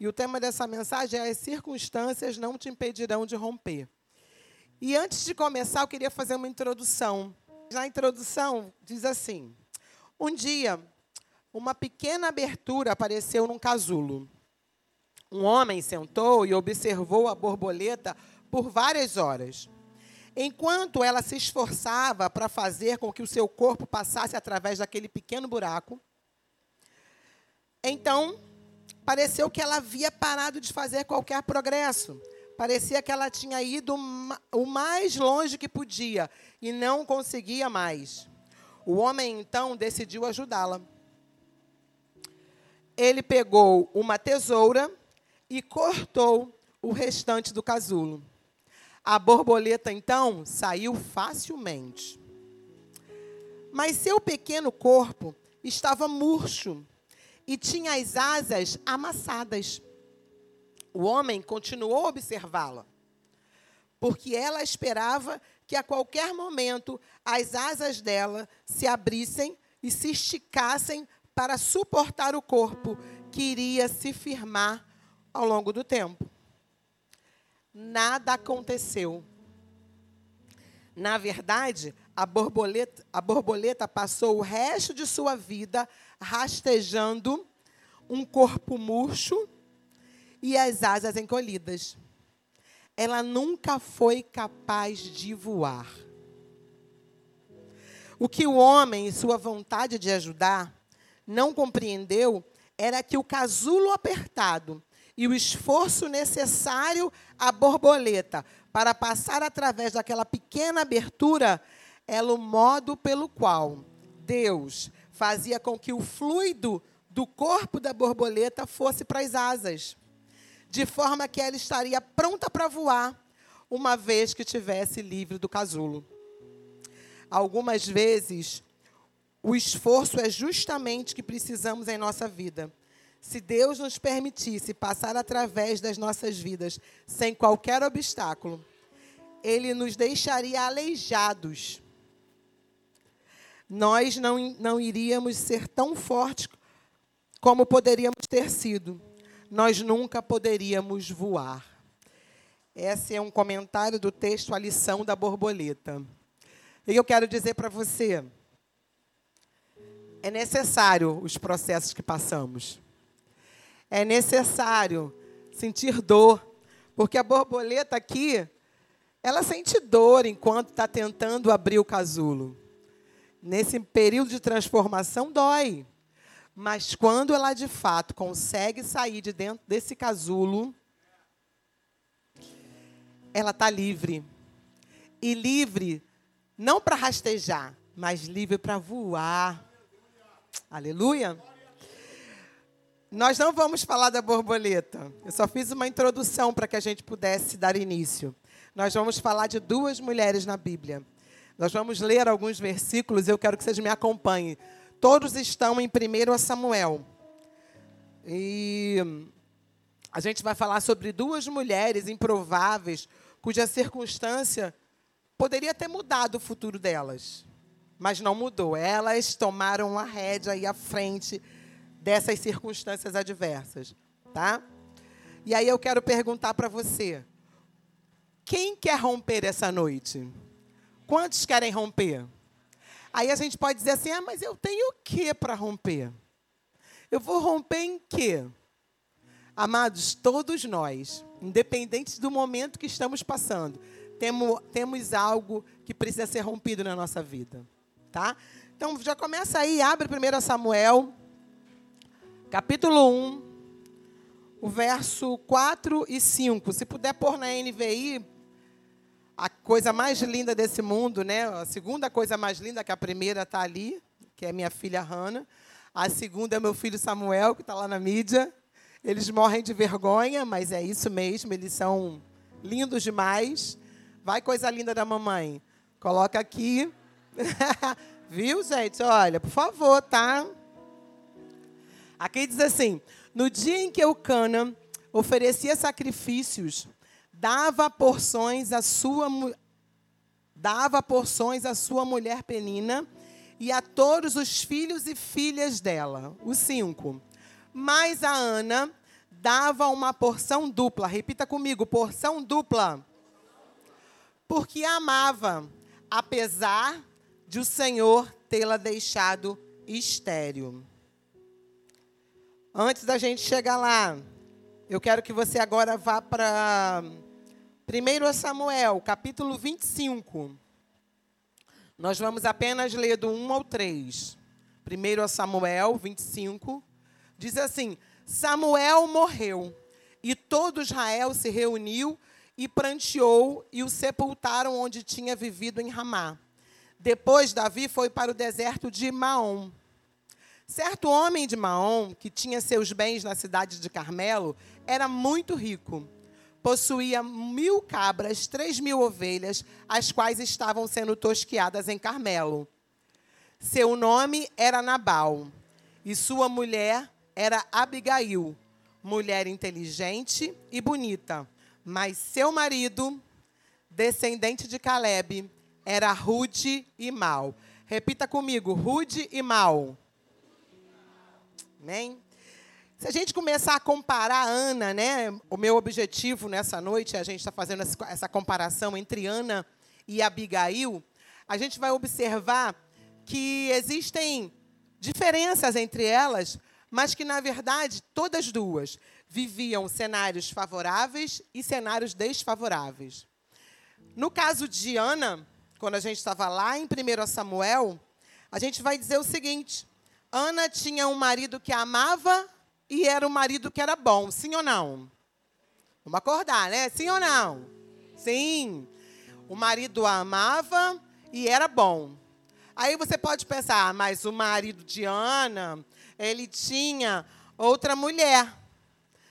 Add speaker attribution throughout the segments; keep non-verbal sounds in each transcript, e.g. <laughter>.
Speaker 1: E o tema dessa mensagem é: As circunstâncias não te impedirão de romper. E antes de começar, eu queria fazer uma introdução. Na introdução, diz assim: Um dia, uma pequena abertura apareceu num casulo. Um homem sentou e observou a borboleta por várias horas. Enquanto ela se esforçava para fazer com que o seu corpo passasse através daquele pequeno buraco, então pareceu que ela havia parado de fazer qualquer progresso. Parecia que ela tinha ido o mais longe que podia e não conseguia mais. O homem então decidiu ajudá-la. Ele pegou uma tesoura e cortou o restante do casulo. A borboleta então saiu facilmente. Mas seu pequeno corpo estava murcho e tinha as asas amassadas. O homem continuou a observá-la, porque ela esperava que a qualquer momento as asas dela se abrissem e se esticassem para suportar o corpo que iria se firmar ao longo do tempo. Nada aconteceu. Na verdade, a borboleta, a borboleta passou o resto de sua vida rastejando um corpo murcho e as asas encolhidas. Ela nunca foi capaz de voar. O que o homem, em sua vontade de ajudar, não compreendeu era que o casulo apertado e o esforço necessário à borboleta para passar através daquela pequena abertura era o modo pelo qual Deus fazia com que o fluido do corpo da borboleta fosse para as asas, de forma que ela estaria pronta para voar, uma vez que tivesse livre do casulo. Algumas vezes, o esforço é justamente que precisamos em nossa vida. Se Deus nos permitisse passar através das nossas vidas sem qualquer obstáculo, Ele nos deixaria aleijados nós não, não iríamos ser tão fortes como poderíamos ter sido. Nós nunca poderíamos voar. Esse é um comentário do texto A Lição da Borboleta. E eu quero dizer para você: é necessário os processos que passamos. É necessário sentir dor, porque a borboleta aqui, ela sente dor enquanto está tentando abrir o casulo nesse período de transformação dói. Mas quando ela de fato consegue sair de dentro desse casulo, ela está livre. E livre não para rastejar, mas livre para voar. Aleluia. Nós não vamos falar da borboleta. Eu só fiz uma introdução para que a gente pudesse dar início. Nós vamos falar de duas mulheres na Bíblia. Nós vamos ler alguns versículos e eu quero que vocês me acompanhem. Todos estão em 1 Samuel. E a gente vai falar sobre duas mulheres improváveis, cuja circunstância poderia ter mudado o futuro delas, mas não mudou. Elas tomaram a rédea e a frente dessas circunstâncias adversas, tá? E aí eu quero perguntar para você: quem quer romper essa noite? Quantos querem romper? Aí a gente pode dizer assim: ah, mas eu tenho o que para romper? Eu vou romper em quê? Amados, todos nós, independente do momento que estamos passando, temos, temos algo que precisa ser rompido na nossa vida. Tá? Então já começa aí, abre 1 Samuel, capítulo 1, o verso 4 e 5. Se puder pôr na NVI, a coisa mais linda desse mundo, né? A segunda coisa mais linda, que a primeira está ali, que é minha filha Hannah. A segunda é meu filho Samuel, que está lá na mídia. Eles morrem de vergonha, mas é isso mesmo, eles são lindos demais. Vai coisa linda da mamãe. Coloca aqui. <laughs> Viu, gente? Olha, por favor, tá? Aqui diz assim: No dia em que Eucana oferecia sacrifícios dava porções à sua dava porções à sua mulher Penina e a todos os filhos e filhas dela, os cinco. Mas a Ana dava uma porção dupla. Repita comigo: porção dupla. Porque amava, apesar de o Senhor tê-la deixado estéril. Antes da gente chegar lá, eu quero que você agora vá para 1 Samuel, capítulo 25. Nós vamos apenas ler do 1 ao 3. 1 Samuel 25. Diz assim: Samuel morreu, e todo Israel se reuniu e pranteou e o sepultaram onde tinha vivido em Ramá. Depois Davi foi para o deserto de Maom. Certo homem de Maom, que tinha seus bens na cidade de Carmelo, era muito rico. Possuía mil cabras, três mil ovelhas, as quais estavam sendo tosquiadas em Carmelo. Seu nome era Nabal, e sua mulher era Abigail, mulher inteligente e bonita. Mas seu marido, descendente de Caleb, era rude e mau. Repita comigo: rude e mau. Amém? Se a gente começar a comparar a Ana, né? O meu objetivo nessa noite, a gente está fazendo essa comparação entre Ana e Abigail, a gente vai observar que existem diferenças entre elas, mas que, na verdade, todas duas viviam cenários favoráveis e cenários desfavoráveis. No caso de Ana, quando a gente estava lá em 1 Samuel, a gente vai dizer o seguinte: Ana tinha um marido que amava e era um marido que era bom, sim ou não? Vamos acordar, né? Sim ou não? Sim. O marido a amava e era bom. Aí você pode pensar, ah, mas o marido de Ana ele tinha outra mulher.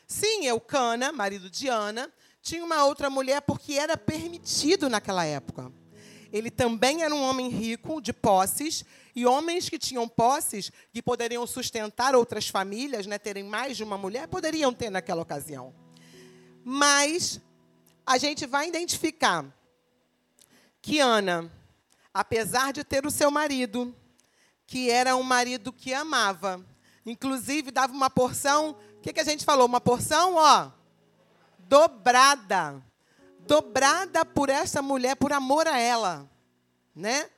Speaker 1: Sim, Eucana, marido de Ana, tinha uma outra mulher porque era permitido naquela época. Ele também era um homem rico, de posses, e homens que tinham posses, que poderiam sustentar outras famílias, né, terem mais de uma mulher, poderiam ter naquela ocasião. Mas a gente vai identificar que Ana, apesar de ter o seu marido, que era um marido que amava, Inclusive, dava uma porção, o que, que a gente falou? Uma porção, ó, dobrada. Dobrada por essa mulher, por amor a ela. Né?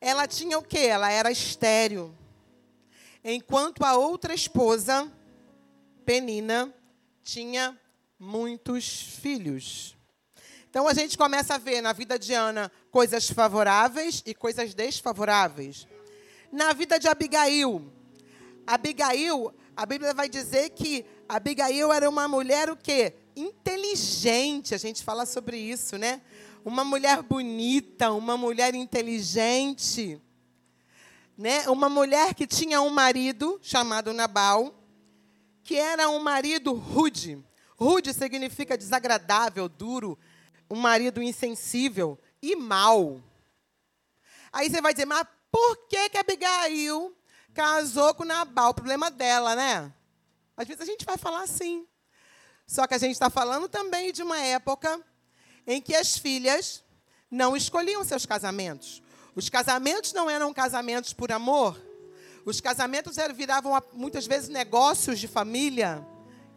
Speaker 1: Ela tinha o quê? Ela era estéril. Enquanto a outra esposa, Penina, tinha muitos filhos. Então a gente começa a ver na vida de Ana coisas favoráveis e coisas desfavoráveis. Na vida de Abigail, Abigail, a Bíblia vai dizer que Abigail era uma mulher o quê? Inteligente. A gente fala sobre isso, né? Uma mulher bonita, uma mulher inteligente. Né? Uma mulher que tinha um marido chamado Nabal, que era um marido rude. Rude significa desagradável, duro, um marido insensível e mau. Aí você vai dizer, mas por que, que Abigail casou com Nabal, o problema dela, né? Às vezes a gente vai falar assim. Só que a gente está falando também de uma época em que as filhas não escolhiam seus casamentos. Os casamentos não eram casamentos por amor. Os casamentos eram, viravam muitas vezes negócios de família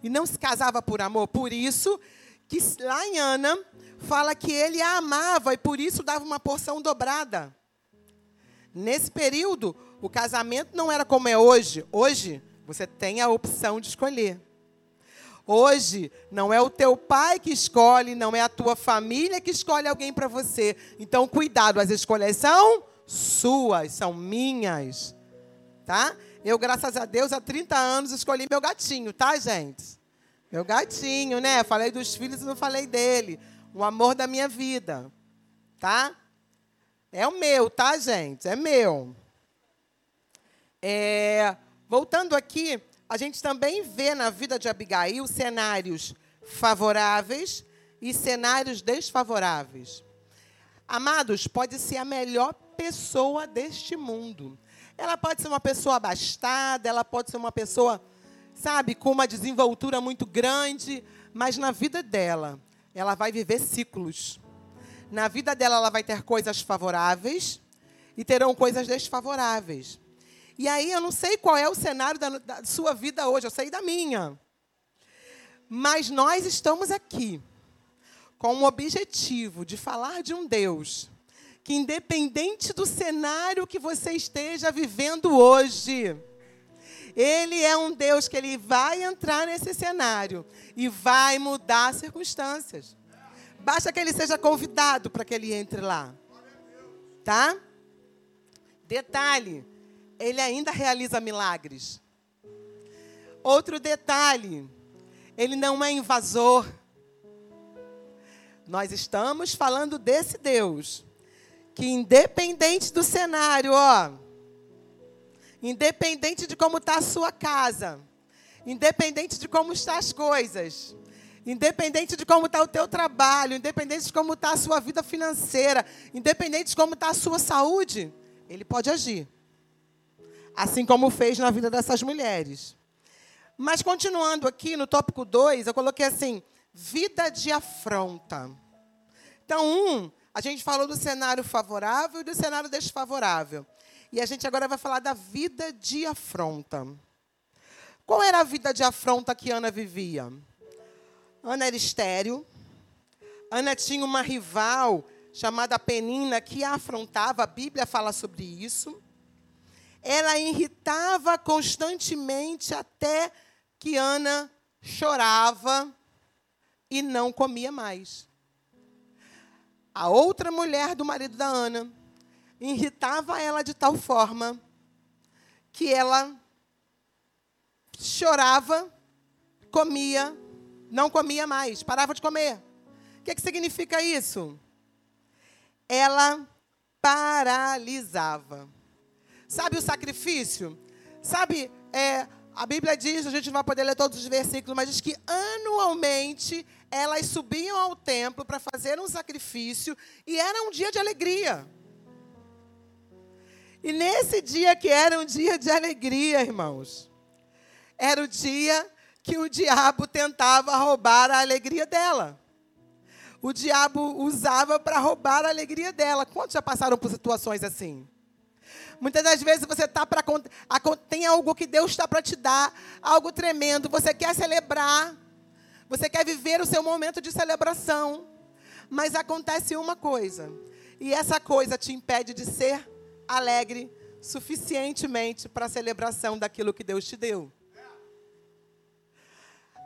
Speaker 1: e não se casava por amor. Por isso que lá em Ana fala que ele a amava e por isso dava uma porção dobrada. Nesse período, o casamento não era como é hoje. Hoje, você tem a opção de escolher. Hoje, não é o teu pai que escolhe, não é a tua família que escolhe alguém para você. Então, cuidado, as escolhas são suas, são minhas. Tá? Eu, graças a Deus, há 30 anos escolhi meu gatinho, tá, gente? Meu gatinho, né? Falei dos filhos e não falei dele. O amor da minha vida. Tá? É o meu, tá, gente? É meu. É, voltando aqui, a gente também vê na vida de Abigail cenários favoráveis e cenários desfavoráveis. Amados, pode ser a melhor pessoa deste mundo. Ela pode ser uma pessoa abastada, ela pode ser uma pessoa, sabe, com uma desenvoltura muito grande, mas na vida dela, ela vai viver ciclos. Na vida dela, ela vai ter coisas favoráveis e terão coisas desfavoráveis. E aí eu não sei qual é o cenário da, da sua vida hoje, eu sei da minha. Mas nós estamos aqui com o objetivo de falar de um Deus que, independente do cenário que você esteja vivendo hoje, ele é um Deus que ele vai entrar nesse cenário e vai mudar as circunstâncias. Basta que ele seja convidado para que ele entre lá. Tá? Detalhe, ele ainda realiza milagres. Outro detalhe, ele não é invasor. Nós estamos falando desse Deus que independente do cenário, ó, independente de como está a sua casa, independente de como estão as coisas, independente de como está o teu trabalho, independente de como está a sua vida financeira, independente de como está a sua saúde, ele pode agir. Assim como fez na vida dessas mulheres. Mas continuando aqui no tópico 2, eu coloquei assim: vida de afronta. Então, um, a gente falou do cenário favorável e do cenário desfavorável. E a gente agora vai falar da vida de afronta. Qual era a vida de afronta que Ana vivia? Ana era estéreo. Ana tinha uma rival chamada Penina que a afrontava, a Bíblia fala sobre isso. Ela irritava constantemente até que Ana chorava e não comia mais. A outra mulher do marido da Ana irritava ela de tal forma que ela chorava, comia, não comia mais, parava de comer. O que, que significa isso? Ela paralisava. Sabe o sacrifício? Sabe, é, a Bíblia diz, a gente não vai poder ler todos os versículos, mas diz que anualmente elas subiam ao templo para fazer um sacrifício e era um dia de alegria. E nesse dia que era um dia de alegria, irmãos, era o dia que o diabo tentava roubar a alegria dela. O diabo usava para roubar a alegria dela. Quantos já passaram por situações assim? Muitas das vezes você tá para tem algo que Deus está para te dar, algo tremendo, você quer celebrar, você quer viver o seu momento de celebração. Mas acontece uma coisa, e essa coisa te impede de ser alegre suficientemente para a celebração daquilo que Deus te deu.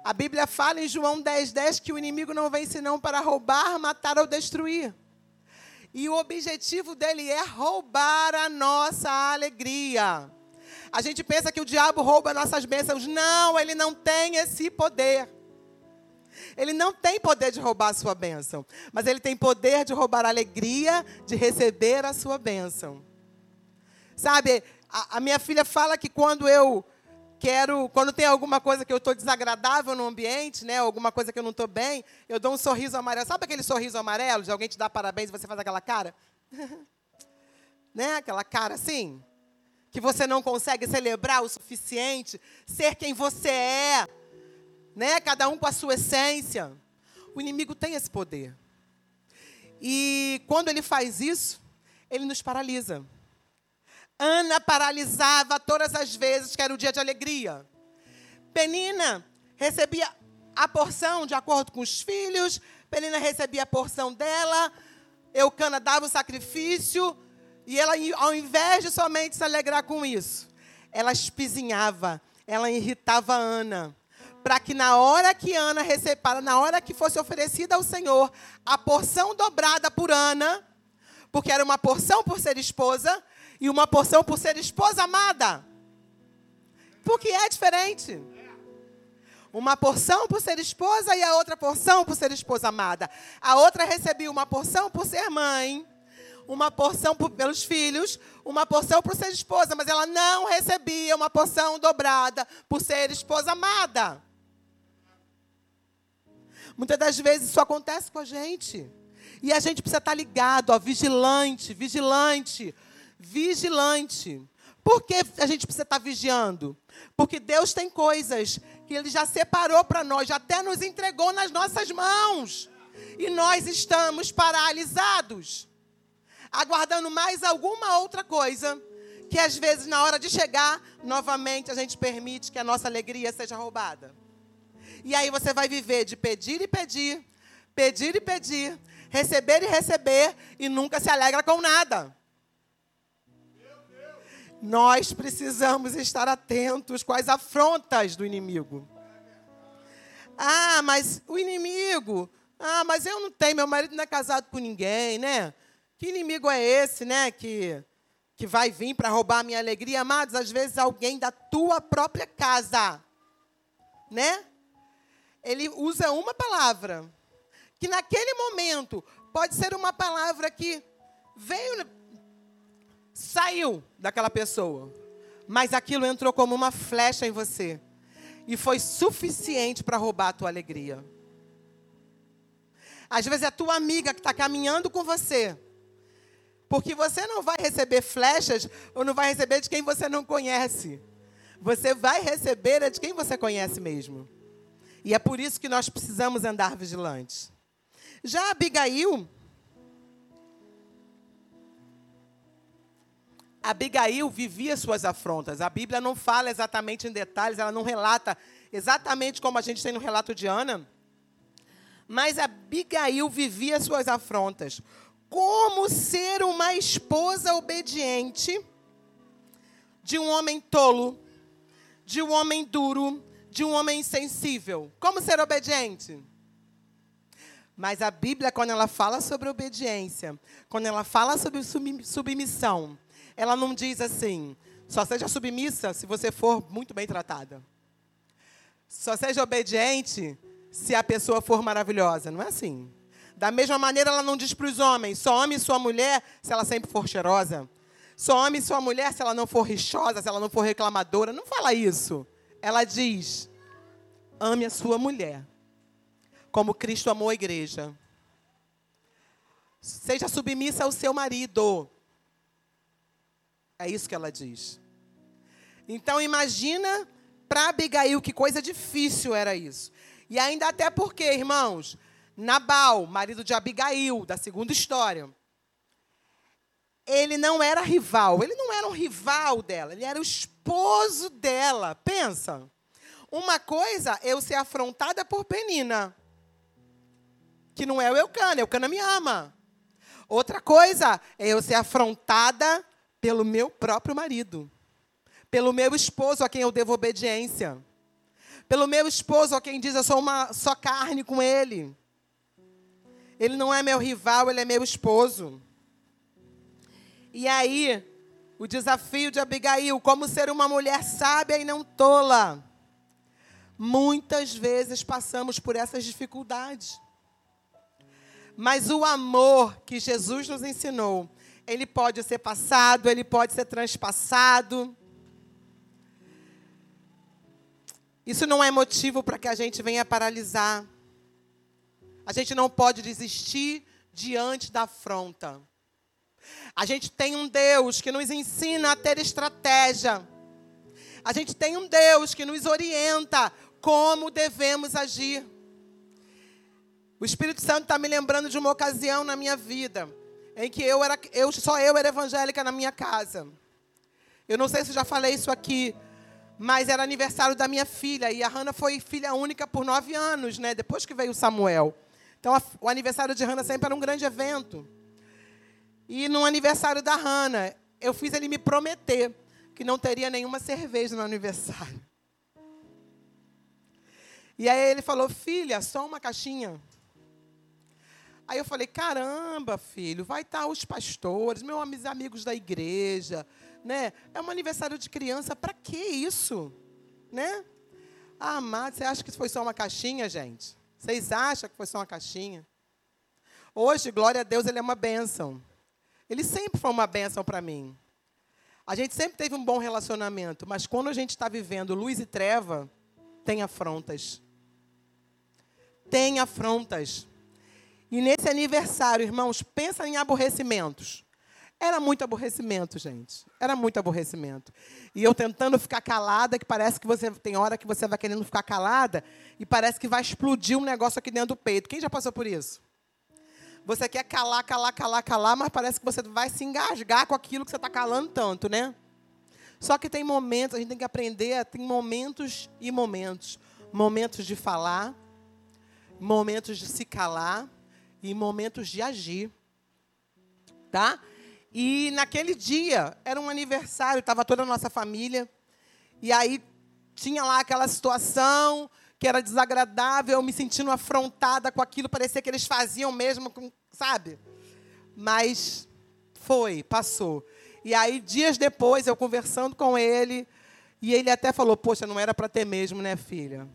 Speaker 1: A Bíblia fala em João 10, 10 que o inimigo não vem senão para roubar, matar ou destruir. E o objetivo dele é roubar a nossa alegria. A gente pensa que o diabo rouba nossas bênçãos. Não, ele não tem esse poder. Ele não tem poder de roubar a sua bênção, mas ele tem poder de roubar a alegria de receber a sua bênção. Sabe, a, a minha filha fala que quando eu quero, quando tem alguma coisa que eu estou desagradável no ambiente, né, alguma coisa que eu não estou bem, eu dou um sorriso amarelo. Sabe aquele sorriso amarelo de alguém te dá parabéns e você faz aquela cara? <laughs> né, aquela cara assim? Que você não consegue celebrar o suficiente, ser quem você é né? Cada um com a sua essência. O inimigo tem esse poder. E quando ele faz isso, ele nos paralisa. Ana paralisava todas as vezes que era o dia de alegria. Penina recebia a porção de acordo com os filhos, Penina recebia a porção dela, Eucana dava o sacrifício, e ela, ao invés de somente se alegrar com isso, ela espizinhava, ela irritava Ana para que na hora que Ana recebera, na hora que fosse oferecida ao Senhor a porção dobrada por Ana, porque era uma porção por ser esposa e uma porção por ser esposa amada. Porque é diferente. Uma porção por ser esposa e a outra porção por ser esposa amada. A outra recebia uma porção por ser mãe, uma porção por, pelos filhos, uma porção por ser esposa, mas ela não recebia uma porção dobrada por ser esposa amada. Muitas das vezes isso acontece com a gente. E a gente precisa estar ligado, ó, vigilante, vigilante, vigilante. Por que a gente precisa estar vigiando? Porque Deus tem coisas que Ele já separou para nós, já até nos entregou nas nossas mãos. E nós estamos paralisados, aguardando mais alguma outra coisa, que às vezes, na hora de chegar, novamente a gente permite que a nossa alegria seja roubada. E aí você vai viver de pedir e pedir, pedir e pedir, receber e receber e nunca se alegra com nada. Nós precisamos estar atentos com as afrontas do inimigo. Ah, mas o inimigo. Ah, mas eu não tenho, meu marido não é casado com ninguém, né? Que inimigo é esse, né? Que, que vai vir para roubar a minha alegria. Amados, às vezes alguém da tua própria casa, né? Ele usa uma palavra, que naquele momento pode ser uma palavra que veio saiu daquela pessoa, mas aquilo entrou como uma flecha em você e foi suficiente para roubar a tua alegria. Às vezes é a tua amiga que está caminhando com você, porque você não vai receber flechas ou não vai receber de quem você não conhece. Você vai receber é de quem você conhece mesmo. E é por isso que nós precisamos andar vigilantes. Já Abigail, Abigail vivia suas afrontas. A Bíblia não fala exatamente em detalhes, ela não relata exatamente como a gente tem no relato de Ana. Mas Abigail vivia suas afrontas. Como ser uma esposa obediente de um homem tolo, de um homem duro, de um homem insensível? Como ser obediente? Mas a Bíblia, quando ela fala sobre obediência, quando ela fala sobre submissão, ela não diz assim, só seja submissa se você for muito bem tratada. Só seja obediente se a pessoa for maravilhosa. Não é assim. Da mesma maneira, ela não diz para os homens: só ame sua mulher se ela sempre for cheirosa. Só ame sua mulher se ela não for rixosa, se ela não for reclamadora. Não fala isso. Ela diz: ame a sua mulher, como Cristo amou a igreja. Seja submissa ao seu marido. É isso que ela diz. Então imagina para Abigail que coisa difícil era isso. E ainda até porque, irmãos, Nabal, marido de Abigail, da segunda história, ele não era rival, ele não era um rival dela, ele era o esposo dela. Pensa. Uma coisa é eu ser afrontada por Penina, que não é o Eucana, Eucana me ama. Outra coisa é eu ser afrontada pelo meu próprio marido, pelo meu esposo a quem eu devo obediência, pelo meu esposo a quem diz eu sou uma só carne com ele. Ele não é meu rival, ele é meu esposo. E aí, o desafio de Abigail, como ser uma mulher sábia e não tola. Muitas vezes passamos por essas dificuldades. Mas o amor que Jesus nos ensinou ele pode ser passado, ele pode ser transpassado. Isso não é motivo para que a gente venha paralisar. A gente não pode desistir diante da afronta. A gente tem um Deus que nos ensina a ter estratégia. A gente tem um Deus que nos orienta como devemos agir. O Espírito Santo está me lembrando de uma ocasião na minha vida em que eu era, eu, só eu era evangélica na minha casa. Eu não sei se já falei isso aqui, mas era aniversário da minha filha e a Hannah foi filha única por nove anos, né? Depois que veio o Samuel. Então a, o aniversário de Hannah sempre era um grande evento. E no aniversário da Hannah, eu fiz ele me prometer que não teria nenhuma cerveja no aniversário. E aí ele falou: Filha, só uma caixinha. Aí eu falei, caramba, filho, vai estar os pastores, meus amigos da igreja, né? É um aniversário de criança, para que isso? Né? Ah, amado, você acha que foi só uma caixinha, gente? Vocês acham que foi só uma caixinha? Hoje, glória a Deus, ele é uma bênção. Ele sempre foi uma bênção para mim. A gente sempre teve um bom relacionamento, mas quando a gente está vivendo luz e treva, tem afrontas. Tem afrontas. E nesse aniversário, irmãos, pensa em aborrecimentos. Era muito aborrecimento, gente. Era muito aborrecimento. E eu tentando ficar calada, que parece que você tem hora que você vai querendo ficar calada e parece que vai explodir um negócio aqui dentro do peito. Quem já passou por isso? Você quer calar, calar, calar, calar, mas parece que você vai se engasgar com aquilo que você está calando tanto, né? Só que tem momentos, a gente tem que aprender, tem momentos e momentos. momentos de falar, momentos de se calar e momentos de agir. Tá? E naquele dia, era um aniversário, estava toda a nossa família. E aí tinha lá aquela situação que era desagradável, eu me sentindo afrontada com aquilo, parecia que eles faziam mesmo, sabe? Mas foi, passou. E aí, dias depois, eu conversando com ele, e ele até falou: Poxa, não era para ter mesmo, né, filha?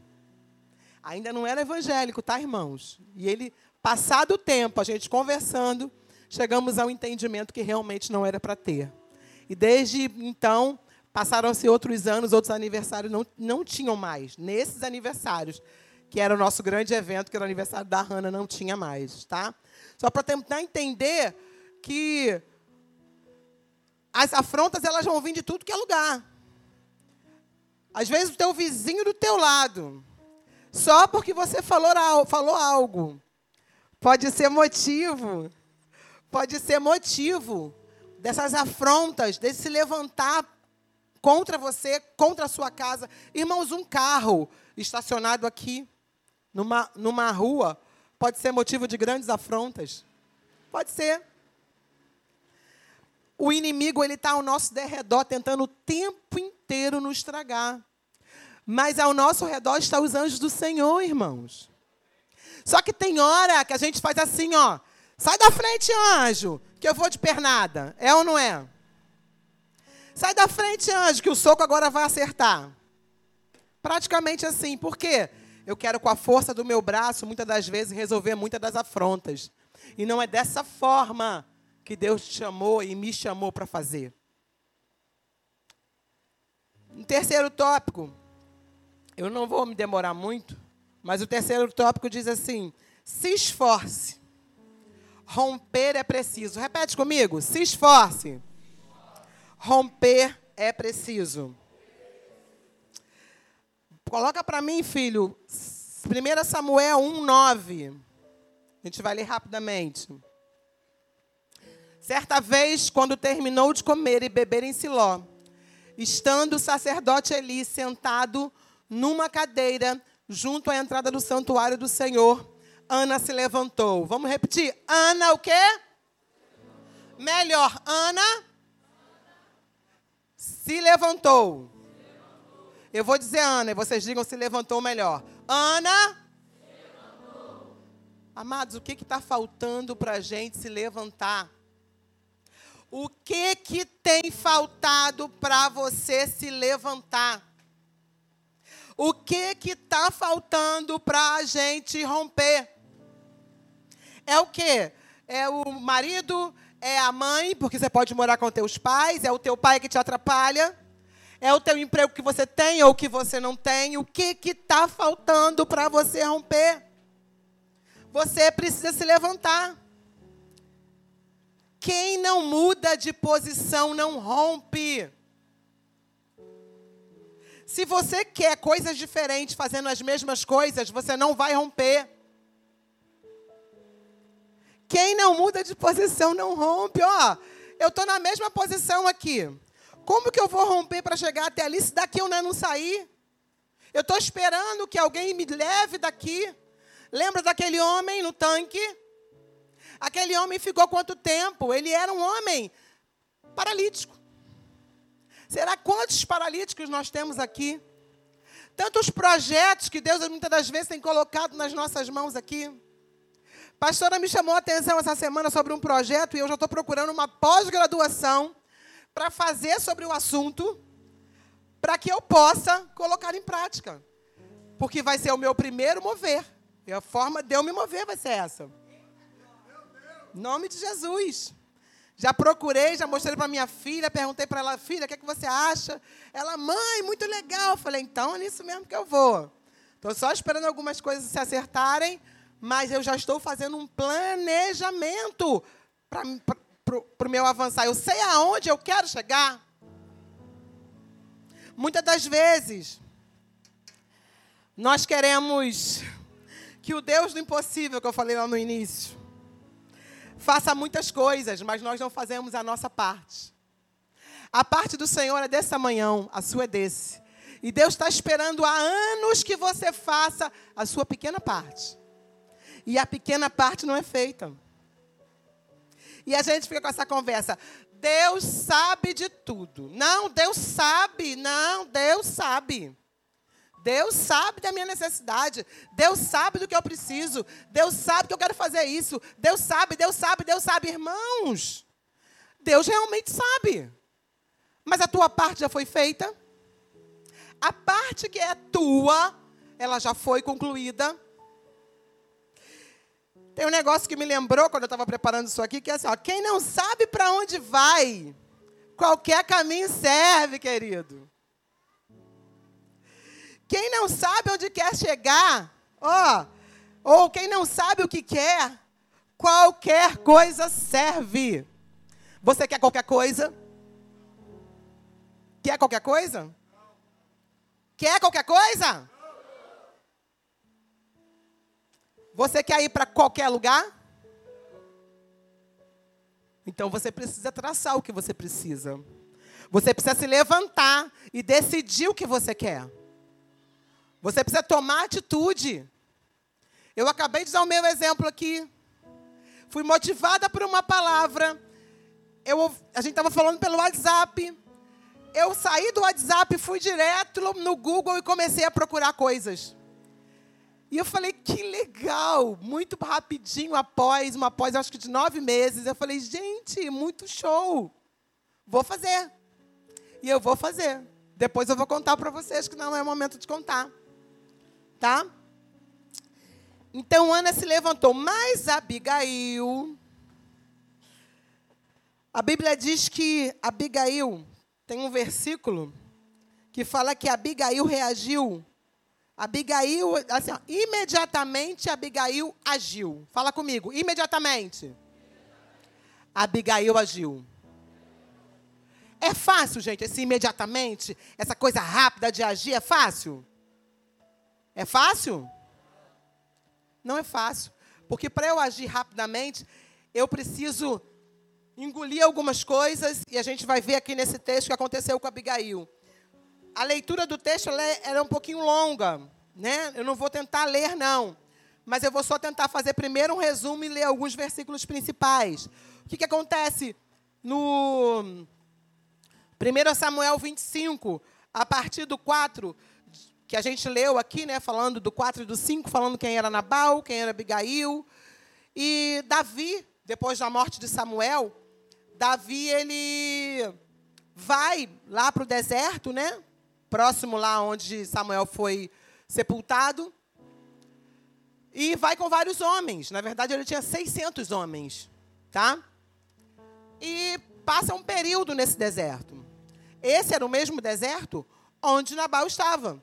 Speaker 1: Ainda não era evangélico, tá, irmãos? E ele, passado o tempo, a gente conversando, chegamos ao entendimento que realmente não era para ter. E desde então, passaram-se outros anos, outros aniversários não, não tinham mais. Nesses aniversários, que era o nosso grande evento, que era o aniversário da Hanna, não tinha mais, tá? Só para tentar entender que as afrontas elas vão vir de tudo que é lugar. Às vezes o teu vizinho do teu lado, só porque você falou, falou algo, pode ser motivo, pode ser motivo dessas afrontas, desse se levantar contra você, contra a sua casa. Irmãos, um carro estacionado aqui, numa, numa rua, pode ser motivo de grandes afrontas. Pode ser. O inimigo ele está ao nosso derredor, tentando o tempo inteiro nos estragar. Mas ao nosso redor estão os anjos do Senhor, irmãos. Só que tem hora que a gente faz assim, ó. Sai da frente, anjo, que eu vou de pernada. É ou não é? Sai da frente, anjo, que o soco agora vai acertar. Praticamente assim. Por quê? Eu quero, com a força do meu braço, muitas das vezes, resolver muitas das afrontas. E não é dessa forma que Deus te chamou e me chamou para fazer. Um terceiro tópico, eu não vou me demorar muito, mas o terceiro tópico diz assim: se esforce. Romper é preciso. Repete comigo: se esforce. Romper é preciso. Coloca para mim, filho, 1 Samuel 1, 9. A gente vai ler rapidamente. Certa vez, quando terminou de comer e beber em Siló, estando o sacerdote Eli sentado numa cadeira junto à entrada do santuário do Senhor, Ana se levantou. Vamos repetir? Ana o quê? Melhor, Ana se levantou. Eu vou dizer Ana e vocês digam se levantou melhor. Ana Amados, o que está faltando para a gente se levantar? O que que tem faltado para você se levantar? O que que está faltando para a gente romper? É o quê? É o marido? É a mãe, porque você pode morar com teus pais? É o teu pai que te atrapalha? É o teu emprego que você tem ou que você não tem? O que que está faltando para você romper? Você precisa se levantar. Quem não muda de posição não rompe. Se você quer coisas diferentes fazendo as mesmas coisas, você não vai romper. Quem não muda de posição não rompe. Ó, eu estou na mesma posição aqui. Como que eu vou romper para chegar até ali se daqui eu não sair? Eu estou esperando que alguém me leve daqui. Lembra daquele homem no tanque? Aquele homem ficou quanto tempo? Ele era um homem paralítico. Será quantos paralíticos nós temos aqui? Tantos projetos que Deus muitas das vezes tem colocado nas nossas mãos aqui. Pastora me chamou a atenção essa semana sobre um projeto e eu já estou procurando uma pós-graduação para fazer sobre o assunto, para que eu possa colocar em prática. Porque vai ser o meu primeiro mover. E a forma de eu me mover vai ser essa. Nome de Jesus. Já procurei, já mostrei para minha filha, perguntei para ela, filha, o que, é que você acha? Ela, mãe, muito legal. Eu falei, então é nisso mesmo que eu vou. Estou só esperando algumas coisas se acertarem, mas eu já estou fazendo um planejamento para o meu avançar. Eu sei aonde eu quero chegar. Muitas das vezes, nós queremos que o Deus do impossível, que eu falei lá no início, faça muitas coisas, mas nós não fazemos a nossa parte. A parte do Senhor é desse tamanhão, a sua é desse. E Deus está esperando há anos que você faça a sua pequena parte. E a pequena parte não é feita. E a gente fica com essa conversa. Deus sabe de tudo. Não, Deus sabe. Não, Deus sabe. Deus sabe da minha necessidade. Deus sabe do que eu preciso. Deus sabe que eu quero fazer isso. Deus sabe, Deus sabe, Deus sabe. Irmãos, Deus realmente sabe. Mas a tua parte já foi feita? A parte que é tua, ela já foi concluída? Tem um negócio que me lembrou quando eu estava preparando isso aqui, que é assim, ó, quem não sabe para onde vai, qualquer caminho serve, querido. Quem não sabe onde quer chegar, ó, ou quem não sabe o que quer, qualquer coisa serve. Você quer qualquer coisa? Quer qualquer coisa? Quer qualquer coisa? Você quer ir para qualquer lugar? Então você precisa traçar o que você precisa. Você precisa se levantar e decidir o que você quer. Você precisa tomar atitude. Eu acabei de dar o meu exemplo aqui. Fui motivada por uma palavra. Eu, a gente estava falando pelo WhatsApp. Eu saí do WhatsApp, fui direto no Google e comecei a procurar coisas. E eu falei, que legal! Muito rapidinho após, uma após, acho que de nove meses, eu falei, gente, muito show! Vou fazer. E eu vou fazer. Depois eu vou contar para vocês, que não é momento de contar. Tá? Então Ana se levantou, mas Abigail. A Bíblia diz que Abigail, tem um versículo que fala que Abigail reagiu Abigail, assim, ó, imediatamente Abigail agiu. Fala comigo, imediatamente. Abigail agiu. É fácil, gente, esse imediatamente, essa coisa rápida de agir, é fácil? É fácil? Não é fácil. Porque para eu agir rapidamente, eu preciso engolir algumas coisas, e a gente vai ver aqui nesse texto o que aconteceu com Abigail a leitura do texto é, ela é um pouquinho longa, né? Eu não vou tentar ler, não. Mas eu vou só tentar fazer primeiro um resumo e ler alguns versículos principais. O que, que acontece no 1 Samuel 25, a partir do 4, que a gente leu aqui, né, falando do 4 e do 5, falando quem era Nabal, quem era Abigail. E Davi, depois da morte de Samuel, Davi ele vai lá para o deserto, né? próximo lá onde Samuel foi sepultado. E vai com vários homens. Na verdade, ele tinha 600 homens, tá? E passa um período nesse deserto. Esse era o mesmo deserto onde Nabal estava,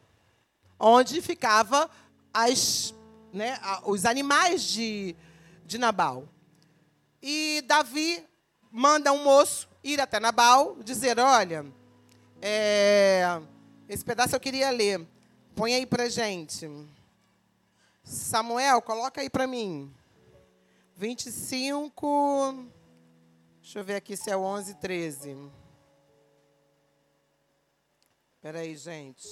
Speaker 1: onde ficava as, né, os animais de, de Nabal. E Davi manda um moço ir até Nabal, dizer: olha, é, esse pedaço eu queria ler. Põe aí para gente. Samuel, coloca aí para mim. 25. Deixa eu ver aqui se é o 11, 13. Espera aí, gente.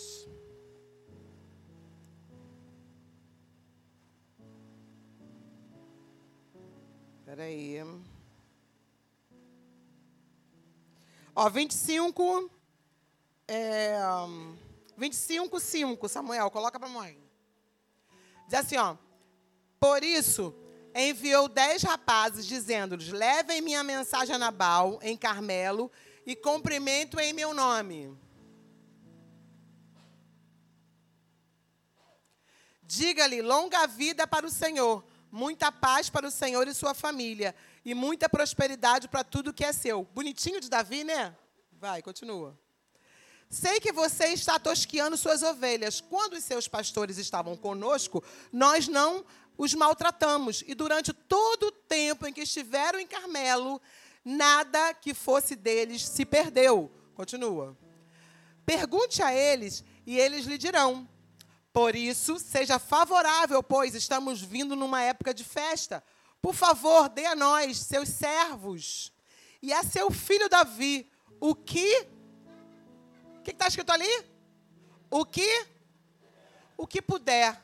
Speaker 1: Espera aí. Ó, 25 é, 25, 5, Samuel, coloca para mãe. Diz assim, ó. Por isso, enviou dez rapazes, dizendo-lhes: Levem minha mensagem a Nabal, em Carmelo, e cumprimento em meu nome. Diga-lhe: longa vida para o Senhor, muita paz para o Senhor e sua família, e muita prosperidade para tudo que é seu. Bonitinho de Davi, né? Vai, continua. Sei que você está tosquiando suas ovelhas. Quando os seus pastores estavam conosco, nós não os maltratamos. E durante todo o tempo em que estiveram em Carmelo, nada que fosse deles se perdeu. Continua. Pergunte a eles e eles lhe dirão. Por isso, seja favorável, pois estamos vindo numa época de festa. Por favor, dê a nós, seus servos, e a seu filho Davi, o que que está escrito ali? o que o que puder.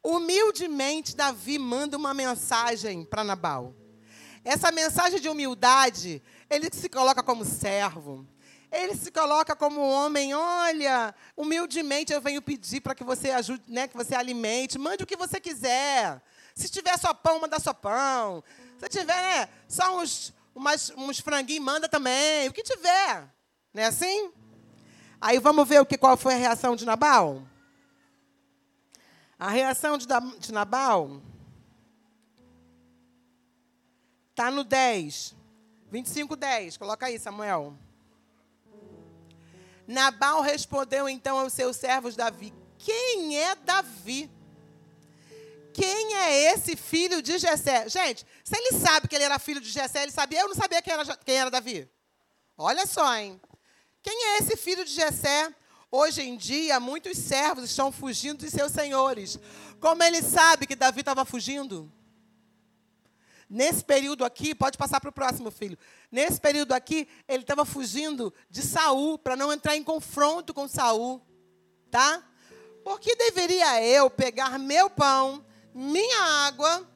Speaker 1: Humildemente Davi manda uma mensagem para Nabal. Essa mensagem de humildade, ele se coloca como servo. Ele se coloca como homem, olha, humildemente eu venho pedir para que você ajude, né, que você alimente, mande o que você quiser. Se tiver só pão, manda só pão. Se tiver né, só uns, umas, uns franguinhos, manda também. O que tiver. Não é assim? Aí vamos ver o que, qual foi a reação de Nabal? A reação de, de Nabal está no 10. 25, 10. Coloca aí, Samuel. Nabal respondeu então aos seus servos Davi: Quem é Davi? Quem é esse filho de Jessé? Gente, se ele sabe que ele era filho de Jessé, ele sabia, eu não sabia quem era, quem era Davi. Olha só, hein? Quem é esse filho de Jessé? Hoje em dia, muitos servos estão fugindo de seus senhores. Como ele sabe que Davi estava fugindo? Nesse período aqui, pode passar para o próximo filho. Nesse período aqui, ele estava fugindo de Saul para não entrar em confronto com Saul, tá? Por que deveria eu pegar meu pão, minha água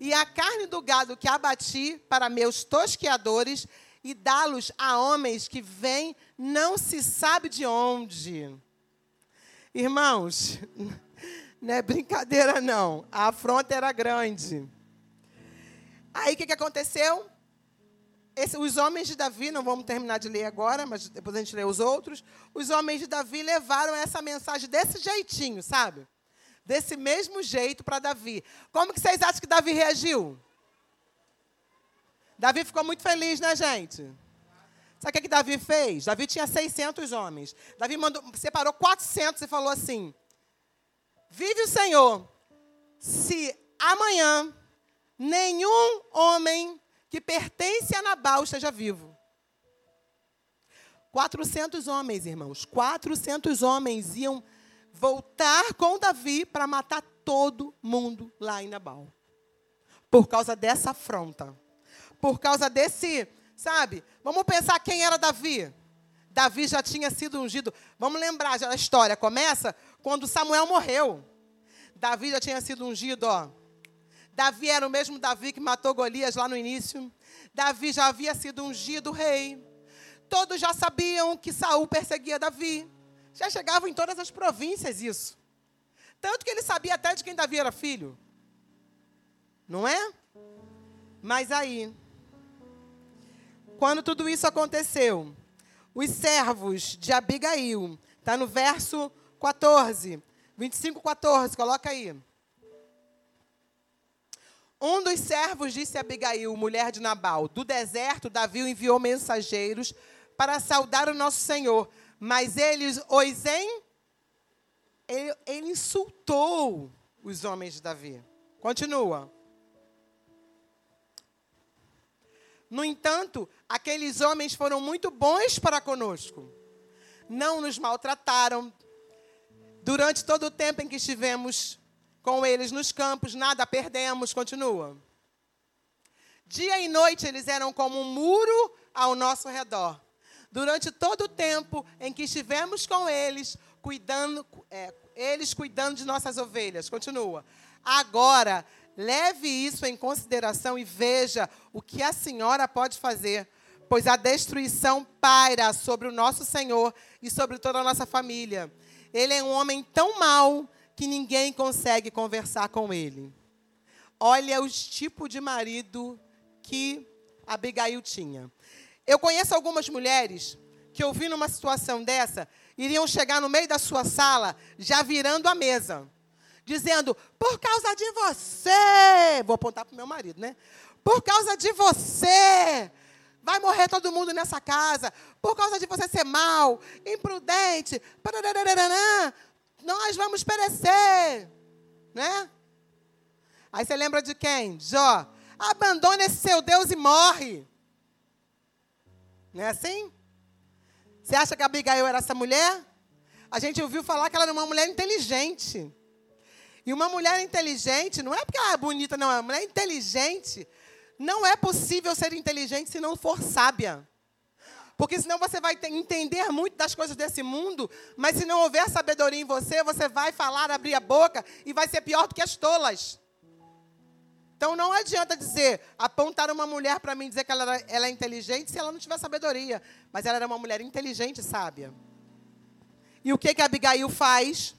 Speaker 1: e a carne do gado que abati para meus tosqueadores e dá-los a homens que vêm não se sabe de onde. Irmãos, <laughs> não é brincadeira não. A afronta era grande. Aí o que, que aconteceu? Esse, os homens de Davi, não vamos terminar de ler agora, mas depois a gente lê os outros. Os homens de Davi levaram essa mensagem desse jeitinho, sabe? Desse mesmo jeito para Davi. Como que vocês acham que Davi reagiu? Davi ficou muito feliz, né, gente? Sabe o que, que Davi fez? Davi tinha 600 homens. Davi mandou, separou 400 e falou assim: Vive o Senhor, se amanhã nenhum homem que pertence a Nabal esteja vivo. 400 homens, irmãos. 400 homens iam voltar com Davi para matar todo mundo lá em Nabal. Por causa dessa afronta por causa desse, sabe? Vamos pensar quem era Davi. Davi já tinha sido ungido. Vamos lembrar, a história começa quando Samuel morreu. Davi já tinha sido ungido, ó. Davi era o mesmo Davi que matou Golias lá no início. Davi já havia sido ungido rei. Todos já sabiam que Saul perseguia Davi. Já chegava em todas as províncias isso. Tanto que ele sabia até de quem Davi era filho. Não é? Mas aí, quando tudo isso aconteceu, os servos de Abigail, está no verso 14, 25, 14, coloca aí. Um dos servos disse a Abigail, mulher de Nabal: Do deserto, Davi enviou mensageiros para saudar o nosso Senhor, mas eles os em. Ele, ele insultou os homens de Davi. Continua. No entanto, aqueles homens foram muito bons para conosco. Não nos maltrataram. Durante todo o tempo em que estivemos com eles nos campos, nada perdemos. Continua. Dia e noite eles eram como um muro ao nosso redor. Durante todo o tempo em que estivemos com eles, cuidando, é, eles cuidando de nossas ovelhas. Continua. Agora Leve isso em consideração e veja o que a senhora pode fazer, pois a destruição paira sobre o nosso Senhor e sobre toda a nossa família. Ele é um homem tão mau que ninguém consegue conversar com ele. Olha o tipo de marido que Abigail tinha. Eu conheço algumas mulheres que, ouvindo uma situação dessa, iriam chegar no meio da sua sala já virando a mesa dizendo: por causa de você, vou apontar para o meu marido, né? Por causa de você, vai morrer todo mundo nessa casa. Por causa de você ser mal, imprudente, nós vamos perecer, né? Aí você lembra de quem? Jó. Abandone esse seu Deus e morre. Não é assim? Você acha que Abigail era essa mulher? A gente ouviu falar que ela era uma mulher inteligente. E uma mulher inteligente, não é porque ela é bonita, não, é uma mulher inteligente. Não é possível ser inteligente se não for sábia. Porque senão você vai entender muito das coisas desse mundo, mas se não houver sabedoria em você, você vai falar, abrir a boca e vai ser pior do que as tolas. Então não adianta dizer, apontar uma mulher para mim dizer que ela, ela é inteligente se ela não tiver sabedoria. Mas ela era uma mulher inteligente sábia. E o que, que Abigail faz?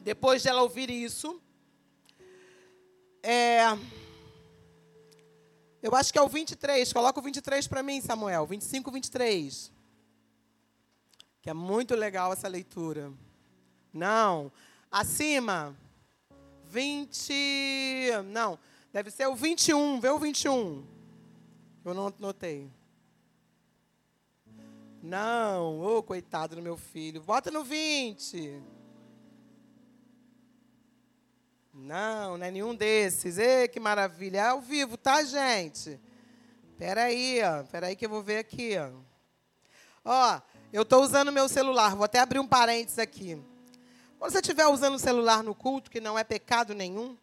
Speaker 1: Depois de ela ouvir isso, é, eu acho que é o 23. Coloca o 23 para mim, Samuel. 25, 23. Que é muito legal essa leitura. Não. Acima. 20. Não. Deve ser o 21. Vê o 21. Eu não notei. Não. Ô, oh, coitado do meu filho. Bota no 20. Não, não é nenhum desses. Ei, que maravilha. É ao vivo, tá, gente? Espera aí, ó. Espera aí que eu vou ver aqui, ó. Ó, eu estou usando meu celular. Vou até abrir um parênteses aqui. Quando você estiver usando o celular no culto, que não é pecado nenhum,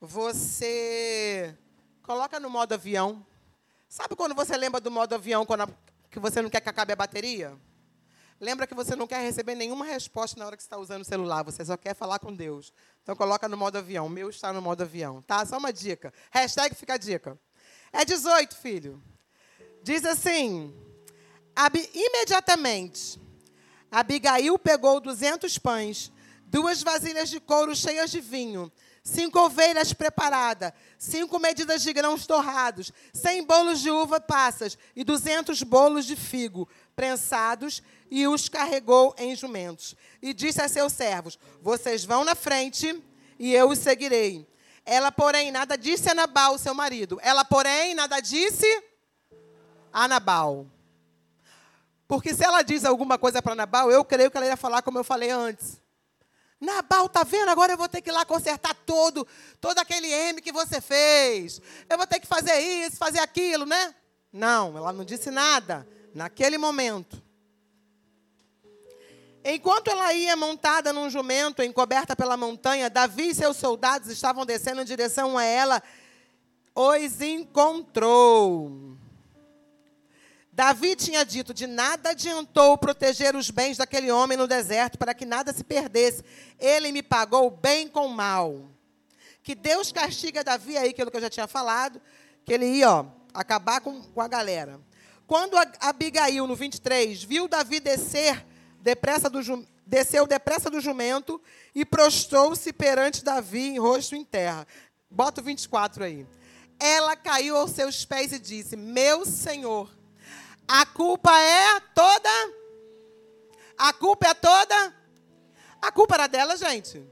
Speaker 1: você coloca no modo avião. Sabe quando você lembra do modo avião, quando a, que você não quer que acabe a bateria? Lembra que você não quer receber nenhuma resposta na hora que está usando o celular, você só quer falar com Deus. Então coloca no modo avião. O meu está no modo avião, tá? Só uma dica. Hashtag fica a dica. É 18, filho. Diz assim: imediatamente, Abigail pegou 200 pães, duas vasilhas de couro cheias de vinho, cinco ovelhas preparadas, cinco medidas de grãos torrados, cem bolos de uva passas e duzentos bolos de figo prensados e os carregou em jumentos. E disse a seus servos: Vocês vão na frente e eu os seguirei. Ela, porém, nada disse a Nabal, seu marido. Ela, porém, nada disse a Nabal. Porque se ela diz alguma coisa para Nabal, eu creio que ela ia falar como eu falei antes. Nabal, tá vendo? Agora eu vou ter que ir lá consertar todo, todo aquele M que você fez. Eu vou ter que fazer isso, fazer aquilo, né? Não, ela não disse nada naquele momento. Enquanto ela ia montada num jumento, encoberta pela montanha, Davi e seus soldados estavam descendo em direção a ela, os encontrou. Davi tinha dito: de nada adiantou proteger os bens daquele homem no deserto para que nada se perdesse. Ele me pagou bem com mal. Que Deus castiga Davi aí, aquilo que eu já tinha falado, que ele ia ó, acabar com, com a galera. Quando Abigail, no 23, viu Davi descer depressa do, desceu depressa do jumento e prostrou-se perante Davi em rosto em terra. Bota o 24 aí. Ela caiu aos seus pés e disse: Meu senhor, a culpa é toda. A culpa é toda. A culpa era dela, gente.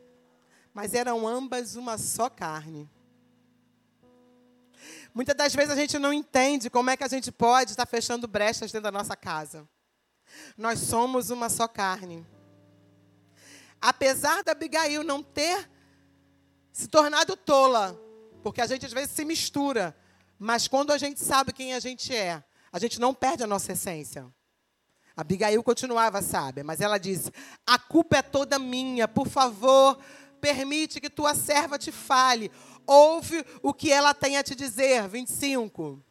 Speaker 1: Mas eram ambas uma só carne. Muitas das vezes a gente não entende como é que a gente pode estar fechando brechas dentro da nossa casa. Nós somos uma só carne. Apesar da Abigail não ter se tornado tola, porque a gente às vezes se mistura, mas quando a gente sabe quem a gente é, a gente não perde a nossa essência. Abigail continuava sábia, mas ela disse: A culpa é toda minha, por favor, permite que tua serva te fale. Ouve o que ela tem a te dizer. 25.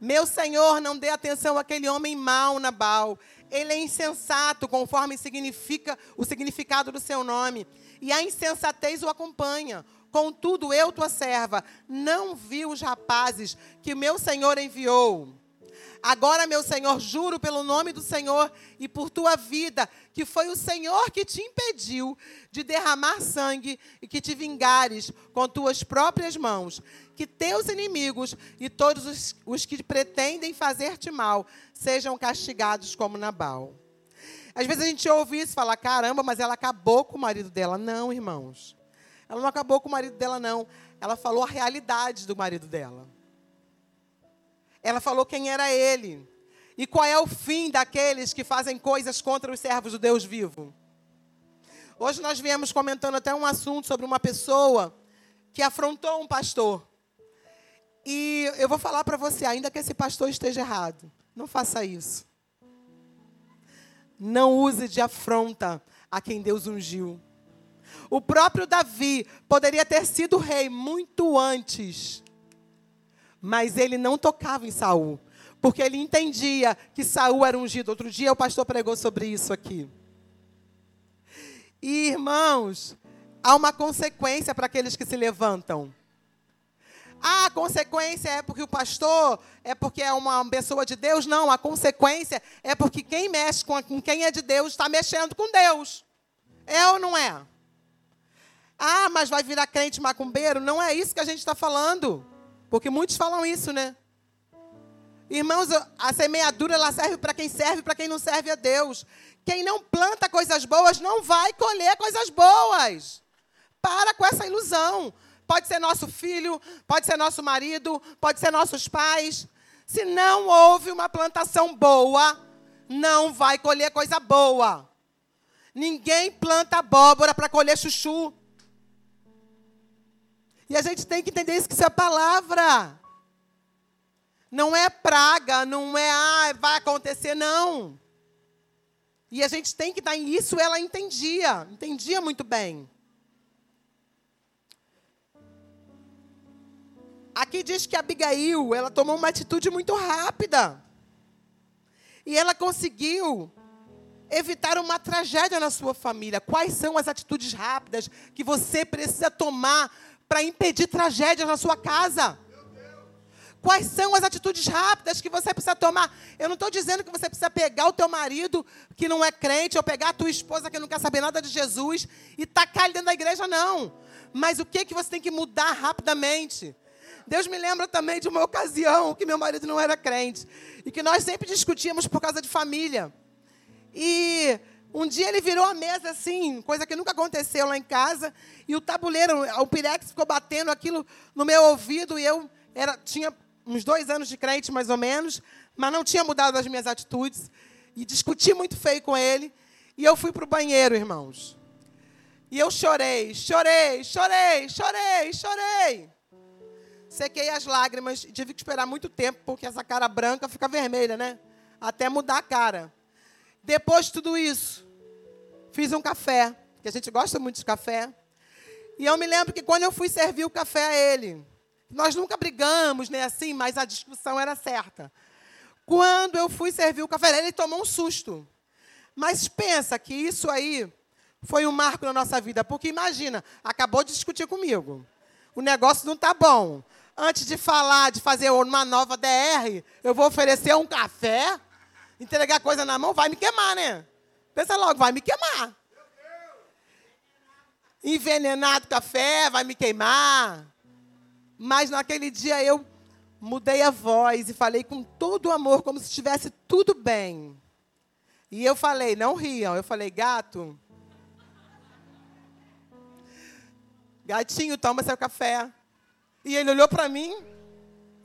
Speaker 1: Meu senhor, não dê atenção àquele homem mau, Nabal. Ele é insensato, conforme significa o significado do seu nome. E a insensatez o acompanha. Contudo, eu, tua serva, não vi os rapazes que meu senhor enviou. Agora, meu Senhor, juro pelo nome do Senhor e por tua vida, que foi o Senhor que te impediu de derramar sangue e que te vingares com tuas próprias mãos. Que teus inimigos e todos os, os que pretendem fazer-te mal sejam castigados como Nabal. Às vezes a gente ouve isso e fala: caramba, mas ela acabou com o marido dela. Não, irmãos. Ela não acabou com o marido dela, não. Ela falou a realidade do marido dela. Ela falou quem era ele. E qual é o fim daqueles que fazem coisas contra os servos do Deus vivo? Hoje nós viemos comentando até um assunto sobre uma pessoa que afrontou um pastor. E eu vou falar para você, ainda que esse pastor esteja errado, não faça isso. Não use de afronta a quem Deus ungiu. O próprio Davi poderia ter sido rei muito antes mas ele não tocava em Saul. porque ele entendia que Saul era ungido. Outro dia o pastor pregou sobre isso aqui. E, irmãos, há uma consequência para aqueles que se levantam. Ah, a consequência é porque o pastor é porque é uma pessoa de Deus? Não, a consequência é porque quem mexe com quem é de Deus está mexendo com Deus. É ou não é? Ah, mas vai virar crente macumbeiro? Não é isso que a gente está falando. Porque muitos falam isso, né? Irmãos, a semeadura ela serve para quem serve, para quem não serve a Deus. Quem não planta coisas boas não vai colher coisas boas. Para com essa ilusão. Pode ser nosso filho, pode ser nosso marido, pode ser nossos pais. Se não houve uma plantação boa, não vai colher coisa boa. Ninguém planta abóbora para colher chuchu. E a gente tem que entender isso que isso é palavra. Não é praga, não é, ah, vai acontecer, não. E a gente tem que dar isso, ela entendia, entendia muito bem. Aqui diz que Abigail, ela tomou uma atitude muito rápida. E ela conseguiu evitar uma tragédia na sua família. Quais são as atitudes rápidas que você precisa tomar para impedir tragédias na sua casa? Quais são as atitudes rápidas que você precisa tomar? Eu não estou dizendo que você precisa pegar o teu marido que não é crente, ou pegar a tua esposa que não quer saber nada de Jesus e tacar ele dentro da igreja, não. Mas o que, que você tem que mudar rapidamente? Deus me lembra também de uma ocasião que meu marido não era crente e que nós sempre discutíamos por causa de família. E um dia ele virou a mesa assim, coisa que nunca aconteceu lá em casa, e o tabuleiro, o pirex ficou batendo aquilo no meu ouvido e eu era, tinha uns dois anos de crente mais ou menos, mas não tinha mudado as minhas atitudes e discuti muito feio com ele. E eu fui para o banheiro, irmãos. E eu chorei, chorei, chorei, chorei, chorei. Sequei as lágrimas tive que esperar muito tempo, porque essa cara branca fica vermelha, né? Até mudar a cara. Depois de tudo isso, fiz um café, que a gente gosta muito de café. E eu me lembro que quando eu fui servir o café a ele, nós nunca brigamos, né, assim, mas a discussão era certa. Quando eu fui servir o café, ele tomou um susto. Mas pensa que isso aí foi um marco na nossa vida, porque imagina, acabou de discutir comigo. O negócio não está bom antes de falar, de fazer uma nova DR, eu vou oferecer um café, entregar coisa na mão, vai me queimar, né? Pensa logo, vai me queimar. Envenenado café, vai me queimar. Mas naquele dia eu mudei a voz e falei com todo o amor, como se estivesse tudo bem. E eu falei, não riam, eu falei, gato. Gatinho, toma seu café. E ele olhou para mim,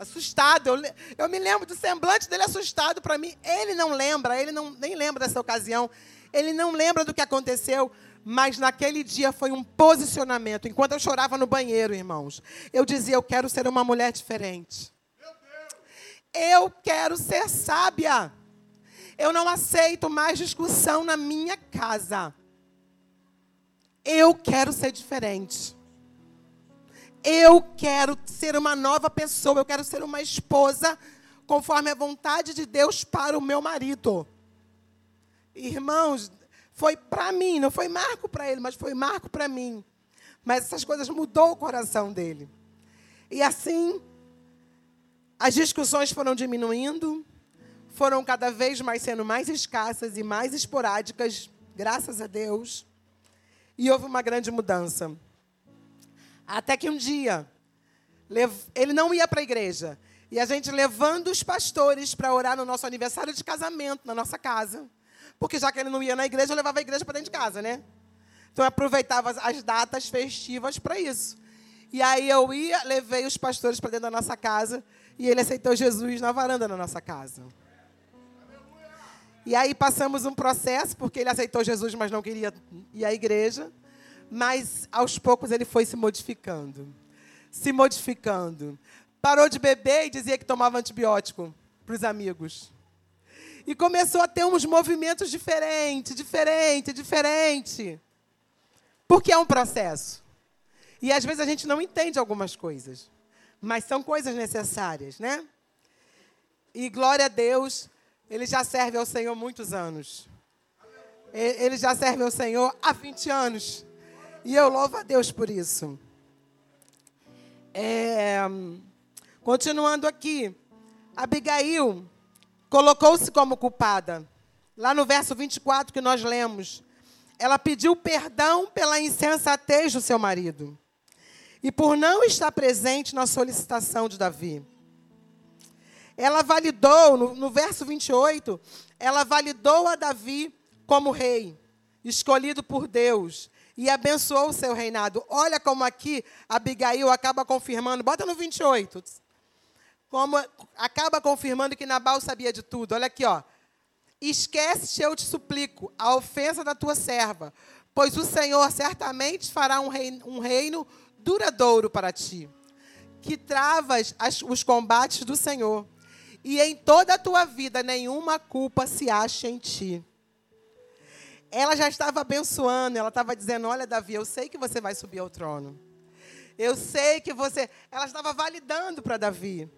Speaker 1: assustado. Eu, eu, me lembro do semblante dele assustado para mim. Ele não lembra, ele não, nem lembra dessa ocasião. Ele não lembra do que aconteceu. Mas naquele dia foi um posicionamento. Enquanto eu chorava no banheiro, irmãos, eu dizia: Eu quero ser uma mulher diferente. Eu quero ser sábia. Eu não aceito mais discussão na minha casa. Eu quero ser diferente. Eu quero ser uma nova pessoa, eu quero ser uma esposa conforme a vontade de Deus para o meu marido. Irmãos, foi para mim, não foi marco para ele, mas foi marco para mim. Mas essas coisas mudou o coração dele. E assim, as discussões foram diminuindo, foram cada vez mais sendo mais escassas e mais esporádicas, graças a Deus. E houve uma grande mudança. Até que um dia, ele não ia para a igreja. E a gente levando os pastores para orar no nosso aniversário de casamento, na nossa casa. Porque já que ele não ia na igreja, eu levava a igreja para dentro de casa, né? Então eu aproveitava as datas festivas para isso. E aí eu ia, levei os pastores para dentro da nossa casa e ele aceitou Jesus na varanda da nossa casa. E aí passamos um processo, porque ele aceitou Jesus, mas não queria ir à igreja mas aos poucos ele foi se modificando. Se modificando. Parou de beber e dizia que tomava antibiótico para os amigos. E começou a ter uns movimentos diferentes, diferente, diferente. Porque é um processo. E às vezes a gente não entende algumas coisas, mas são coisas necessárias, né? E glória a Deus, ele já serve ao Senhor muitos anos. Ele já serve ao Senhor há 20 anos. E eu louvo a Deus por isso. É, continuando aqui. Abigail colocou-se como culpada. Lá no verso 24 que nós lemos, ela pediu perdão pela insensatez do seu marido e por não estar presente na solicitação de Davi. Ela validou, no, no verso 28, ela validou a Davi como rei, escolhido por Deus, e abençoou o seu reinado. Olha como aqui Abigail acaba confirmando, bota no 28 como acaba confirmando que Nabal sabia de tudo. Olha aqui, ó. Esquece, eu te suplico, a ofensa da tua serva, pois o Senhor certamente fará um reino, um reino duradouro para ti, que travas as, os combates do Senhor, e em toda a tua vida nenhuma culpa se acha em ti. Ela já estava abençoando, ela estava dizendo: Olha, Davi, eu sei que você vai subir ao trono. Eu sei que você. Ela estava validando para Davi.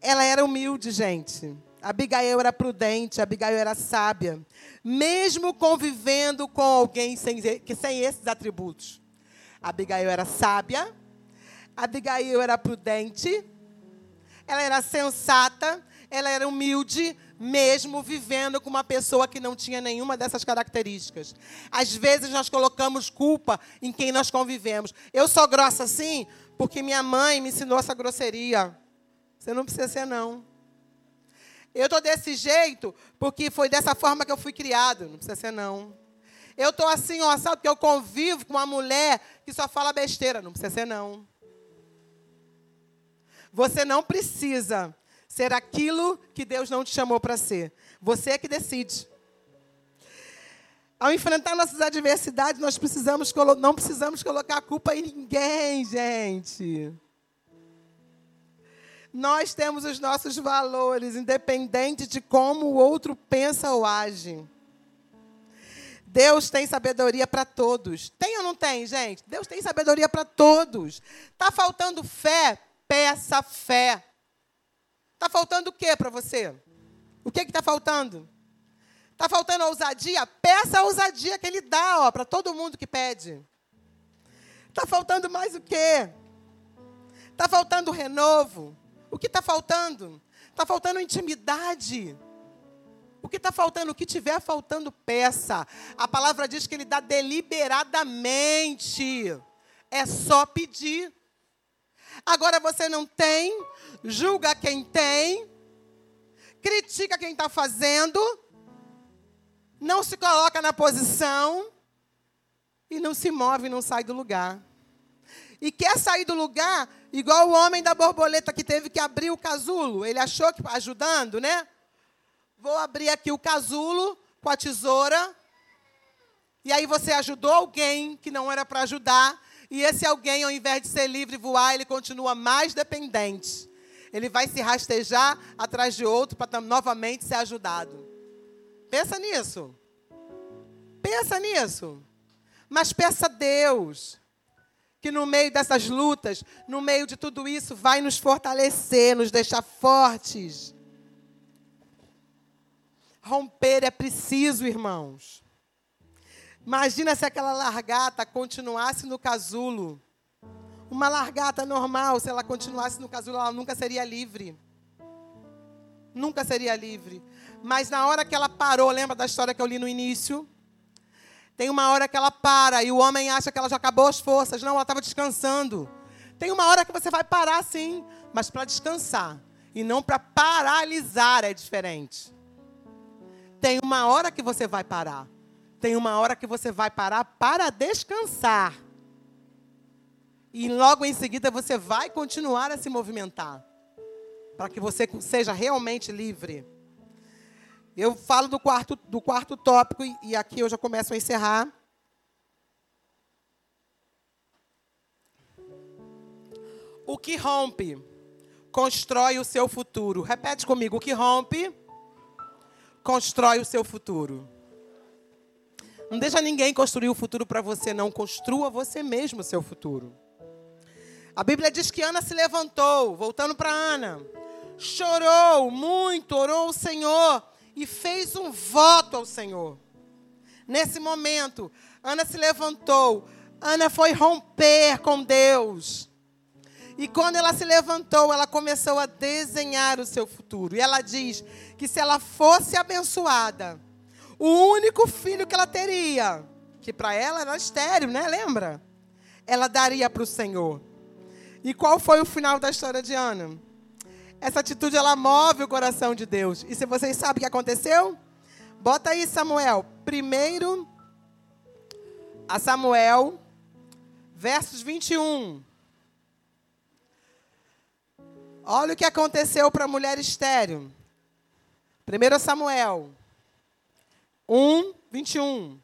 Speaker 1: Ela era humilde, gente. Abigail era prudente, Abigail era sábia. Mesmo convivendo com alguém sem, sem esses atributos. Abigail era sábia, Abigail era prudente, ela era sensata, ela era humilde, mesmo vivendo com uma pessoa que não tinha nenhuma dessas características. Às vezes nós colocamos culpa em quem nós convivemos. Eu sou grossa assim porque minha mãe me ensinou essa grosseria. Você não precisa ser, não. Eu estou desse jeito porque foi dessa forma que eu fui criado. Não precisa ser, não. Eu estou assim, ó, sabe, porque eu convivo com uma mulher que só fala besteira. Não precisa ser, não. Você não precisa ser aquilo que Deus não te chamou para ser. Você é que decide. Ao enfrentar nossas adversidades, nós precisamos, não precisamos colocar a culpa em ninguém, gente. Nós temos os nossos valores, independente de como o outro pensa ou age. Deus tem sabedoria para todos. Tem ou não tem, gente? Deus tem sabedoria para todos. Está faltando fé? Peça fé. Está faltando o que para você? O que está faltando? Está faltando ousadia? Peça a ousadia que Ele dá para todo mundo que pede. Está faltando mais o quê? Está faltando renovo. O que está faltando? Está faltando intimidade. O que está faltando? O que tiver faltando, peça. A palavra diz que ele dá deliberadamente. É só pedir. Agora você não tem, julga quem tem, critica quem está fazendo, não se coloca na posição e não se move, não sai do lugar. E quer sair do lugar Igual o homem da borboleta que teve que abrir o casulo. Ele achou que ajudando, né? Vou abrir aqui o casulo com a tesoura. E aí você ajudou alguém que não era para ajudar. E esse alguém, ao invés de ser livre e voar, ele continua mais dependente. Ele vai se rastejar atrás de outro para novamente ser ajudado. Pensa nisso. Pensa nisso. Mas peça Deus que no meio dessas lutas, no meio de tudo isso, vai nos fortalecer, nos deixar fortes. Romper é preciso, irmãos. Imagina se aquela largata continuasse no casulo. Uma largata normal, se ela continuasse no casulo, ela nunca seria livre. Nunca seria livre. Mas na hora que ela parou, lembra da história que eu li no início? Tem uma hora que ela para e o homem acha que ela já acabou as forças. Não, ela estava descansando. Tem uma hora que você vai parar sim, mas para descansar. E não para paralisar é diferente. Tem uma hora que você vai parar. Tem uma hora que você vai parar para descansar. E logo em seguida você vai continuar a se movimentar. Para que você seja realmente livre. Eu falo do quarto, do quarto tópico e, aqui eu já começo a encerrar. O que rompe constrói o seu futuro. Repete comigo: o que rompe constrói o seu futuro. Não deixa ninguém construir o futuro para você, não. Construa você mesmo o seu futuro. A Bíblia diz que Ana se levantou, voltando para Ana. chorou muito, orou ao Senhor e fez um voto ao Senhor. Nesse momento, Ana se levantou, Ana foi romper com Deus. E quando ela se levantou, ela começou a desenhar o seu futuro. E ela diz que se ela fosse abençoada, o único filho que ela teria, que para ela era estéreo, né? Lembra? Ela daria para o Senhor. E qual foi o final da história de Ana? Essa atitude ela move o coração de Deus. E se vocês sabem o que aconteceu? Bota aí, Samuel. Primeiro a Samuel, versos 21. Olha o que aconteceu para a mulher estéreo. 1 Samuel 1, 21.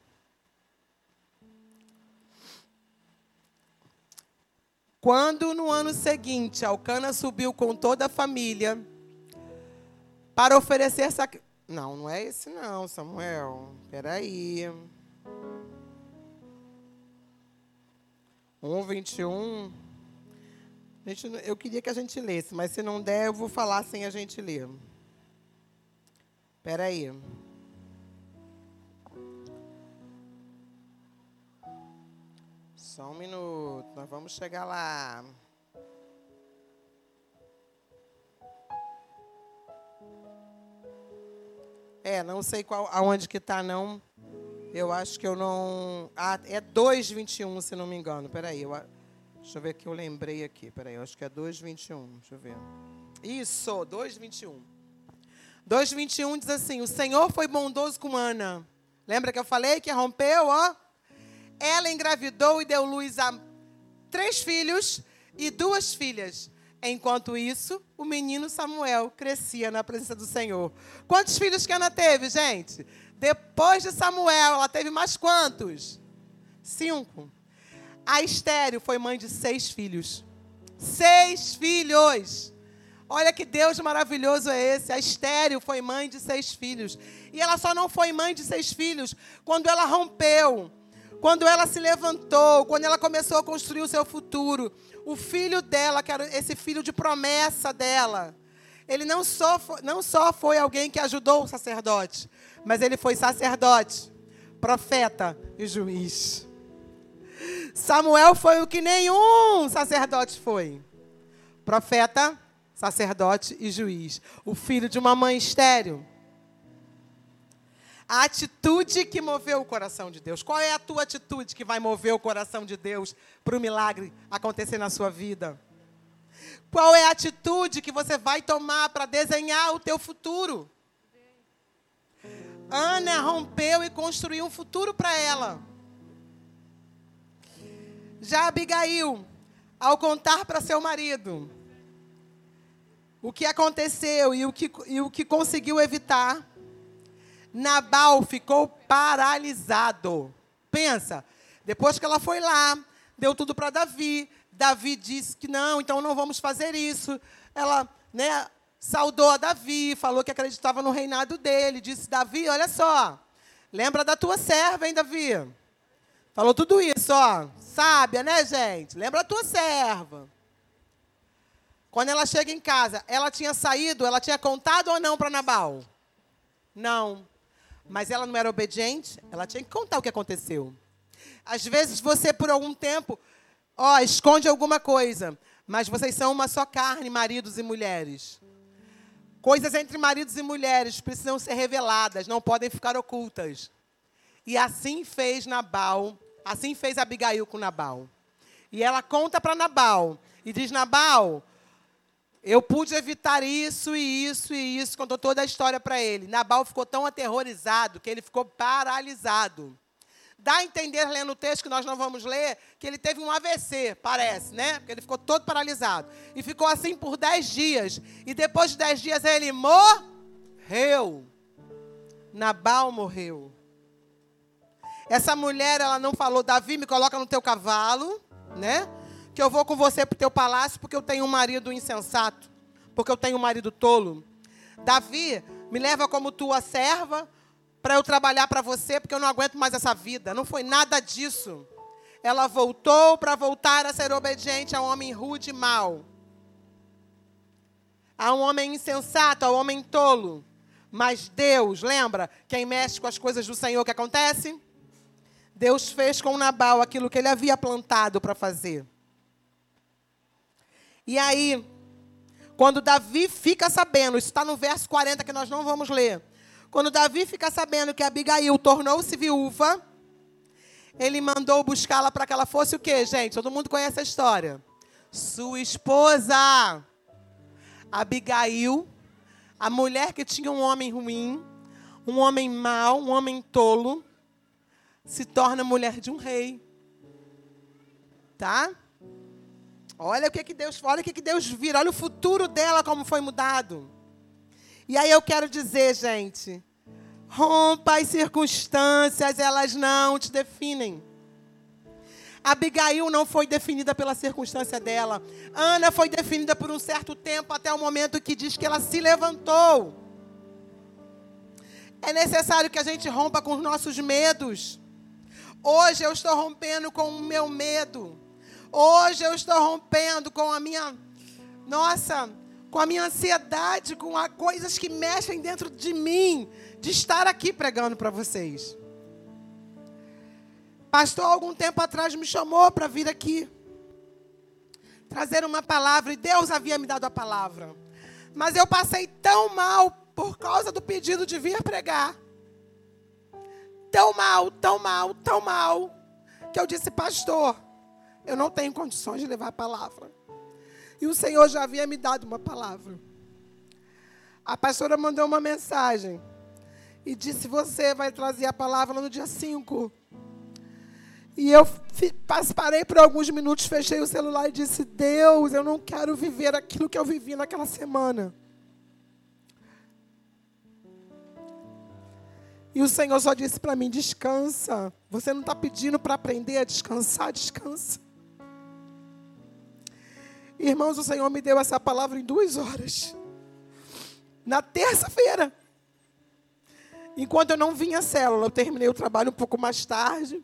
Speaker 1: Quando no ano seguinte Alcana subiu com toda a família para oferecer sac... Não, não é esse não, Samuel. Espera aí. 1, 21. Gente, eu queria que a gente lesse, mas se não der, eu vou falar sem a gente ler. Espera aí. Só um minuto, nós vamos chegar lá. É, não sei qual, aonde que está, não. Eu acho que eu não... Ah, é 2,21, se não me engano. Peraí, eu... Deixa eu ver que eu lembrei aqui. Peraí, eu acho que é 2,21. Deixa eu ver. Isso, 2,21. 2,21 diz assim: O Senhor foi bondoso com Ana. Lembra que eu falei que rompeu, ó? Ela engravidou e deu luz a três filhos e duas filhas. Enquanto isso, o menino Samuel crescia na presença do Senhor. Quantos filhos que Ana teve, gente? Depois de Samuel, ela teve mais quantos? Cinco. A Estéreo foi mãe de seis filhos. Seis filhos. Olha que Deus maravilhoso é esse. A Estéreo foi mãe de seis filhos. E ela só não foi mãe de seis filhos quando ela rompeu, quando ela se levantou, quando ela começou a construir o seu futuro. O filho dela, que era esse filho de promessa dela, ele não só, foi, não só foi alguém que ajudou o sacerdote, mas ele foi sacerdote, profeta e juiz. Samuel foi o que nenhum sacerdote foi: profeta, sacerdote e juiz. O filho de uma mãe estéril. A atitude que moveu o coração de Deus. Qual é a tua atitude que vai mover o coração de Deus para o milagre acontecer na sua vida? Qual é a atitude que você vai tomar para desenhar o teu futuro? Ana rompeu e construiu um futuro para ela. Já Abigail, ao contar para seu marido o que aconteceu e o que, e o que conseguiu evitar, Nabal ficou paralisado. Pensa, depois que ela foi lá, deu tudo para Davi, Davi disse que não, então não vamos fazer isso. Ela, né, saudou a Davi, falou que acreditava no reinado dele, disse: Davi, olha só, lembra da tua serva, hein, Davi? Falou tudo isso, ó. Sábia, né, gente? Lembra a tua serva. Quando ela chega em casa, ela tinha saído, ela tinha contado ou não para Nabal? Não. Mas ela não era obediente, ela tinha que contar o que aconteceu. Às vezes você, por algum tempo, ó, esconde alguma coisa, mas vocês são uma só carne, maridos e mulheres. Coisas entre maridos e mulheres precisam ser reveladas, não podem ficar ocultas. E assim fez Nabal Assim fez Abigail com Nabal. E ela conta para Nabal e diz: Nabal, eu pude evitar isso e isso e isso, contou toda a história para ele. Nabal ficou tão aterrorizado que ele ficou paralisado. Dá a entender, lendo o texto que nós não vamos ler, que ele teve um AVC, parece, né? Porque ele ficou todo paralisado. E ficou assim por dez dias. E depois de dez dias ele morreu. Nabal morreu. Essa mulher, ela não falou, Davi, me coloca no teu cavalo, né? Que eu vou com você para o teu palácio porque eu tenho um marido insensato, porque eu tenho um marido tolo. Davi, me leva como tua serva para eu trabalhar para você porque eu não aguento mais essa vida. Não foi nada disso. Ela voltou para voltar a ser obediente a um homem rude e mau. Há um homem insensato, há um homem tolo. Mas Deus, lembra? Quem mexe com as coisas do Senhor, o que acontece? Deus fez com Nabal aquilo que ele havia plantado para fazer. E aí, quando Davi fica sabendo, isso está no verso 40 que nós não vamos ler. Quando Davi fica sabendo que Abigail tornou-se viúva, ele mandou buscá-la para que ela fosse o quê, gente? Todo mundo conhece a história. Sua esposa. Abigail, a mulher que tinha um homem ruim, um homem mau, um homem tolo, se torna mulher de um rei. Tá? Olha o que, que Deus, olha o que, que Deus vira, olha o futuro dela como foi mudado. E aí eu quero dizer, gente, rompa as circunstâncias, elas não te definem. Abigail não foi definida pela circunstância dela. Ana foi definida por um certo tempo, até o momento que diz que ela se levantou. É necessário que a gente rompa com os nossos medos. Hoje eu estou rompendo com o meu medo. Hoje eu estou rompendo com a minha, nossa, com a minha ansiedade, com a, coisas que mexem dentro de mim, de estar aqui pregando para vocês. Pastor, algum tempo atrás me chamou para vir aqui trazer uma palavra e Deus havia me dado a palavra. Mas eu passei tão mal por causa do pedido de vir pregar. Tão mal, tão mal, tão mal, que eu disse, pastor, eu não tenho condições de levar a palavra. E o Senhor já havia me dado uma palavra. A pastora mandou uma mensagem e disse: Você vai trazer a palavra no dia 5. E eu parei por alguns minutos, fechei o celular e disse: Deus, eu não quero viver aquilo que eu vivi naquela semana. E o Senhor só disse para mim: descansa. Você não está pedindo para aprender a descansar, descansa. Irmãos, o Senhor me deu essa palavra em duas horas. Na terça-feira. Enquanto eu não vinha à célula, eu terminei o trabalho um pouco mais tarde.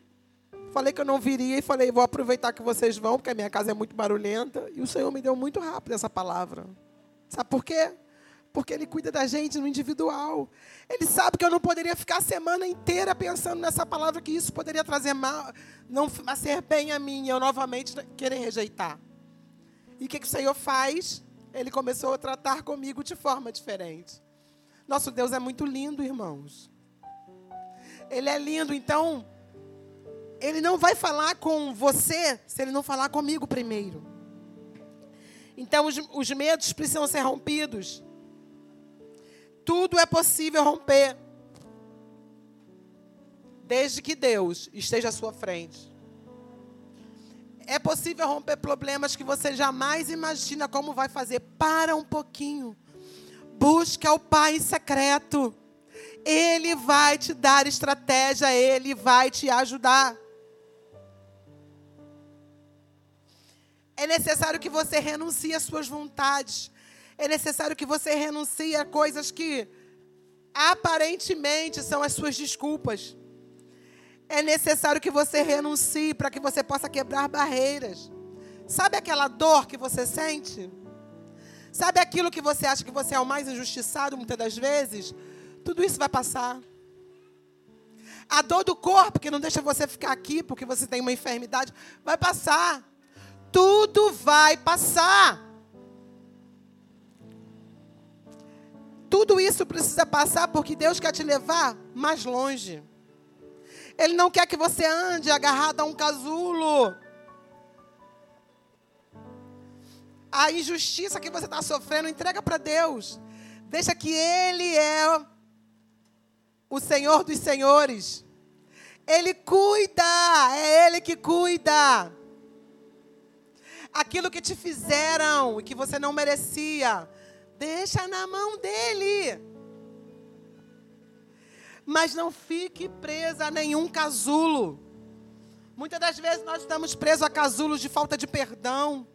Speaker 1: Falei que eu não viria e falei, vou aproveitar que vocês vão, porque a minha casa é muito barulhenta. E o Senhor me deu muito rápido essa palavra. Sabe por quê? Porque Ele cuida da gente no individual. Ele sabe que eu não poderia ficar a semana inteira pensando nessa palavra, que isso poderia trazer mal, não ser bem a mim, eu novamente querer rejeitar. E o que, que o Senhor faz? Ele começou a tratar comigo de forma diferente. Nosso Deus é muito lindo, irmãos. Ele é lindo, então ele não vai falar com você se ele não falar comigo primeiro. Então os, os medos precisam ser rompidos. Tudo é possível romper. Desde que Deus esteja à sua frente. É possível romper problemas que você jamais imagina como vai fazer. Para um pouquinho. Busque ao Pai secreto. Ele vai te dar estratégia, ele vai te ajudar. É necessário que você renuncie às suas vontades. É necessário que você renuncie a coisas que aparentemente são as suas desculpas. É necessário que você renuncie para que você possa quebrar barreiras. Sabe aquela dor que você sente? Sabe aquilo que você acha que você é o mais injustiçado muitas das vezes? Tudo isso vai passar. A dor do corpo que não deixa você ficar aqui porque você tem uma enfermidade, vai passar. Tudo vai passar. Tudo isso precisa passar porque Deus quer te levar mais longe. Ele não quer que você ande agarrado a um casulo. A injustiça que você está sofrendo, entrega para Deus. Deixa que Ele é o Senhor dos Senhores. Ele cuida, é Ele que cuida. Aquilo que te fizeram e que você não merecia, deixa na mão dEle mas não fique presa a nenhum casulo. Muitas das vezes nós estamos presos a casulos de falta de perdão.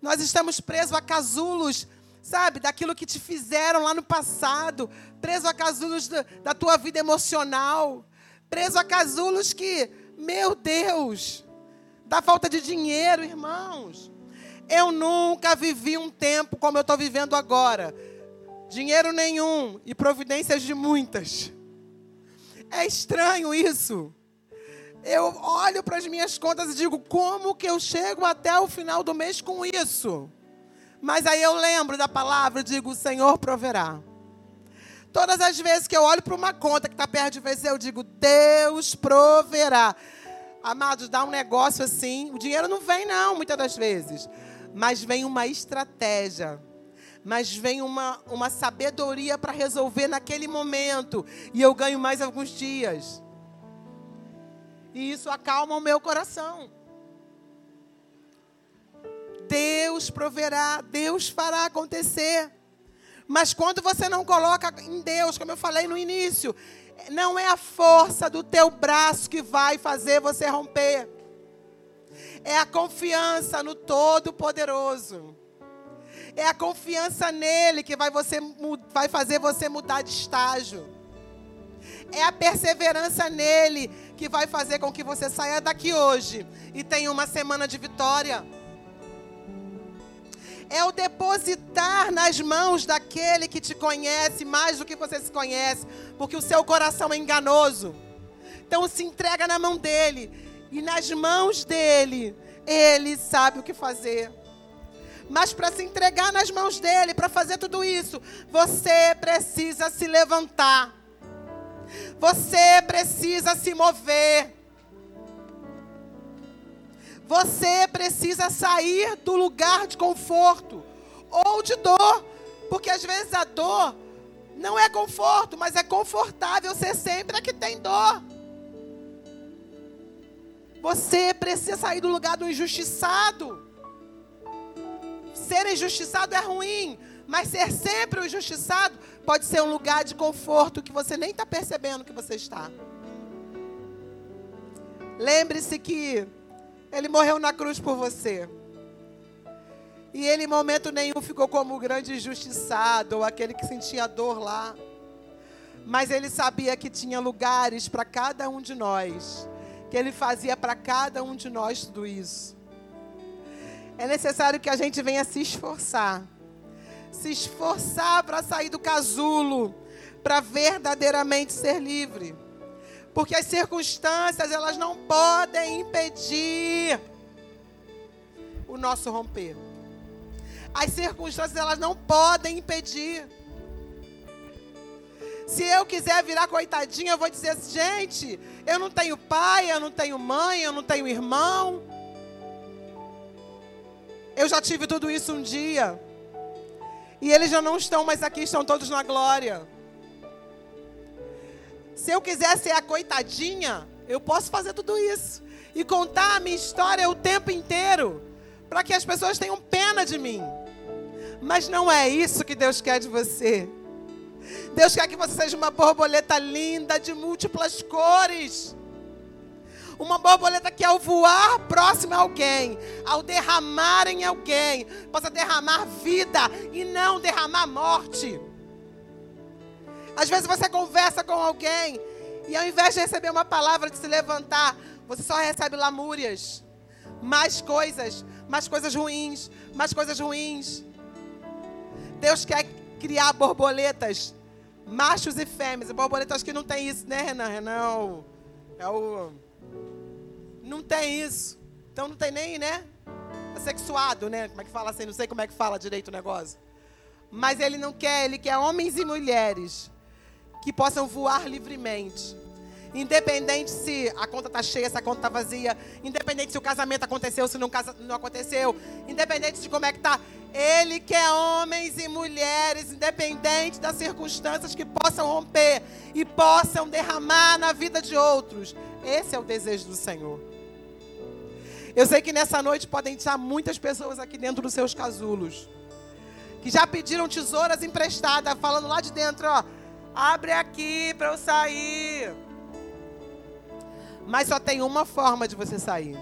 Speaker 1: Nós estamos presos a casulos, sabe, daquilo que te fizeram lá no passado. Preso a casulos da, da tua vida emocional. Preso a casulos que, meu Deus, da falta de dinheiro, irmãos. Eu nunca vivi um tempo como eu estou vivendo agora. Dinheiro nenhum e providências de muitas. É estranho isso. Eu olho para as minhas contas e digo: como que eu chego até o final do mês com isso? Mas aí eu lembro da palavra e digo: o Senhor proverá. Todas as vezes que eu olho para uma conta que está perto de vencer, eu digo: Deus proverá. Amados, dá um negócio assim. O dinheiro não vem, não, muitas das vezes. Mas vem uma estratégia. Mas vem uma, uma sabedoria para resolver naquele momento. E eu ganho mais alguns dias. E isso acalma o meu coração. Deus proverá, Deus fará acontecer. Mas quando você não coloca em Deus, como eu falei no início, não é a força do teu braço que vai fazer você romper. É a confiança no Todo-Poderoso. É a confiança nele que vai, você, vai fazer você mudar de estágio. É a perseverança nele que vai fazer com que você saia daqui hoje e tenha uma semana de vitória é o depositar nas mãos daquele que te conhece mais do que você se conhece, porque o seu coração é enganoso. Então se entrega na mão dele e nas mãos dele, ele sabe o que fazer. Mas para se entregar nas mãos dele, para fazer tudo isso, você precisa se levantar. Você precisa se mover. Você precisa sair do lugar de conforto ou de dor, porque às vezes a dor não é conforto, mas é confortável ser sempre a que tem dor. Você precisa sair do lugar do injustiçado. Ser injustiçado é ruim, mas ser sempre o injustiçado pode ser um lugar de conforto que você nem está percebendo que você está. Lembre-se que ele morreu na cruz por você. E ele, em momento nenhum, ficou como o grande injustiçado, ou aquele que sentia dor lá. Mas ele sabia que tinha lugares para cada um de nós, que ele fazia para cada um de nós tudo isso. É necessário que a gente venha se esforçar, se esforçar para sair do casulo, para verdadeiramente ser livre. Porque as circunstâncias, elas não podem impedir o nosso romper. As circunstâncias, elas não podem impedir. Se eu quiser virar coitadinha, eu vou dizer assim, gente, eu não tenho pai, eu não tenho mãe, eu não tenho irmão. Eu já tive tudo isso um dia. E eles já não estão mais aqui, estão todos na glória. Se eu quiser ser a coitadinha, eu posso fazer tudo isso. E contar a minha história o tempo inteiro. Para que as pessoas tenham pena de mim. Mas não é isso que Deus quer de você. Deus quer que você seja uma borboleta linda, de múltiplas cores. Uma borboleta que ao voar próximo a alguém, ao derramar em alguém, possa derramar vida e não derramar morte. Às vezes você conversa com alguém e ao invés de receber uma palavra de se levantar, você só recebe lamúrias, mais coisas, mais coisas ruins, mais coisas ruins. Deus quer criar borboletas, machos e fêmeas. Borboletas que não tem isso, né, Renan? Renan é o. Não tem isso. Então não tem nem, né? Assexuado, né? Como é que fala assim? Não sei como é que fala direito o negócio. Mas ele não quer, ele quer homens e mulheres que possam voar livremente. Independente se a conta está cheia, se a conta está vazia. Independente se o casamento aconteceu, se não, não aconteceu. Independente de como é que está. Ele quer homens e mulheres, independente das circunstâncias, que possam romper e possam derramar na vida de outros. Esse é o desejo do Senhor. Eu sei que nessa noite podem estar muitas pessoas aqui dentro dos seus casulos. Que já pediram tesouras emprestadas, falando lá de dentro, ó. Abre aqui para eu sair. Mas só tem uma forma de você sair.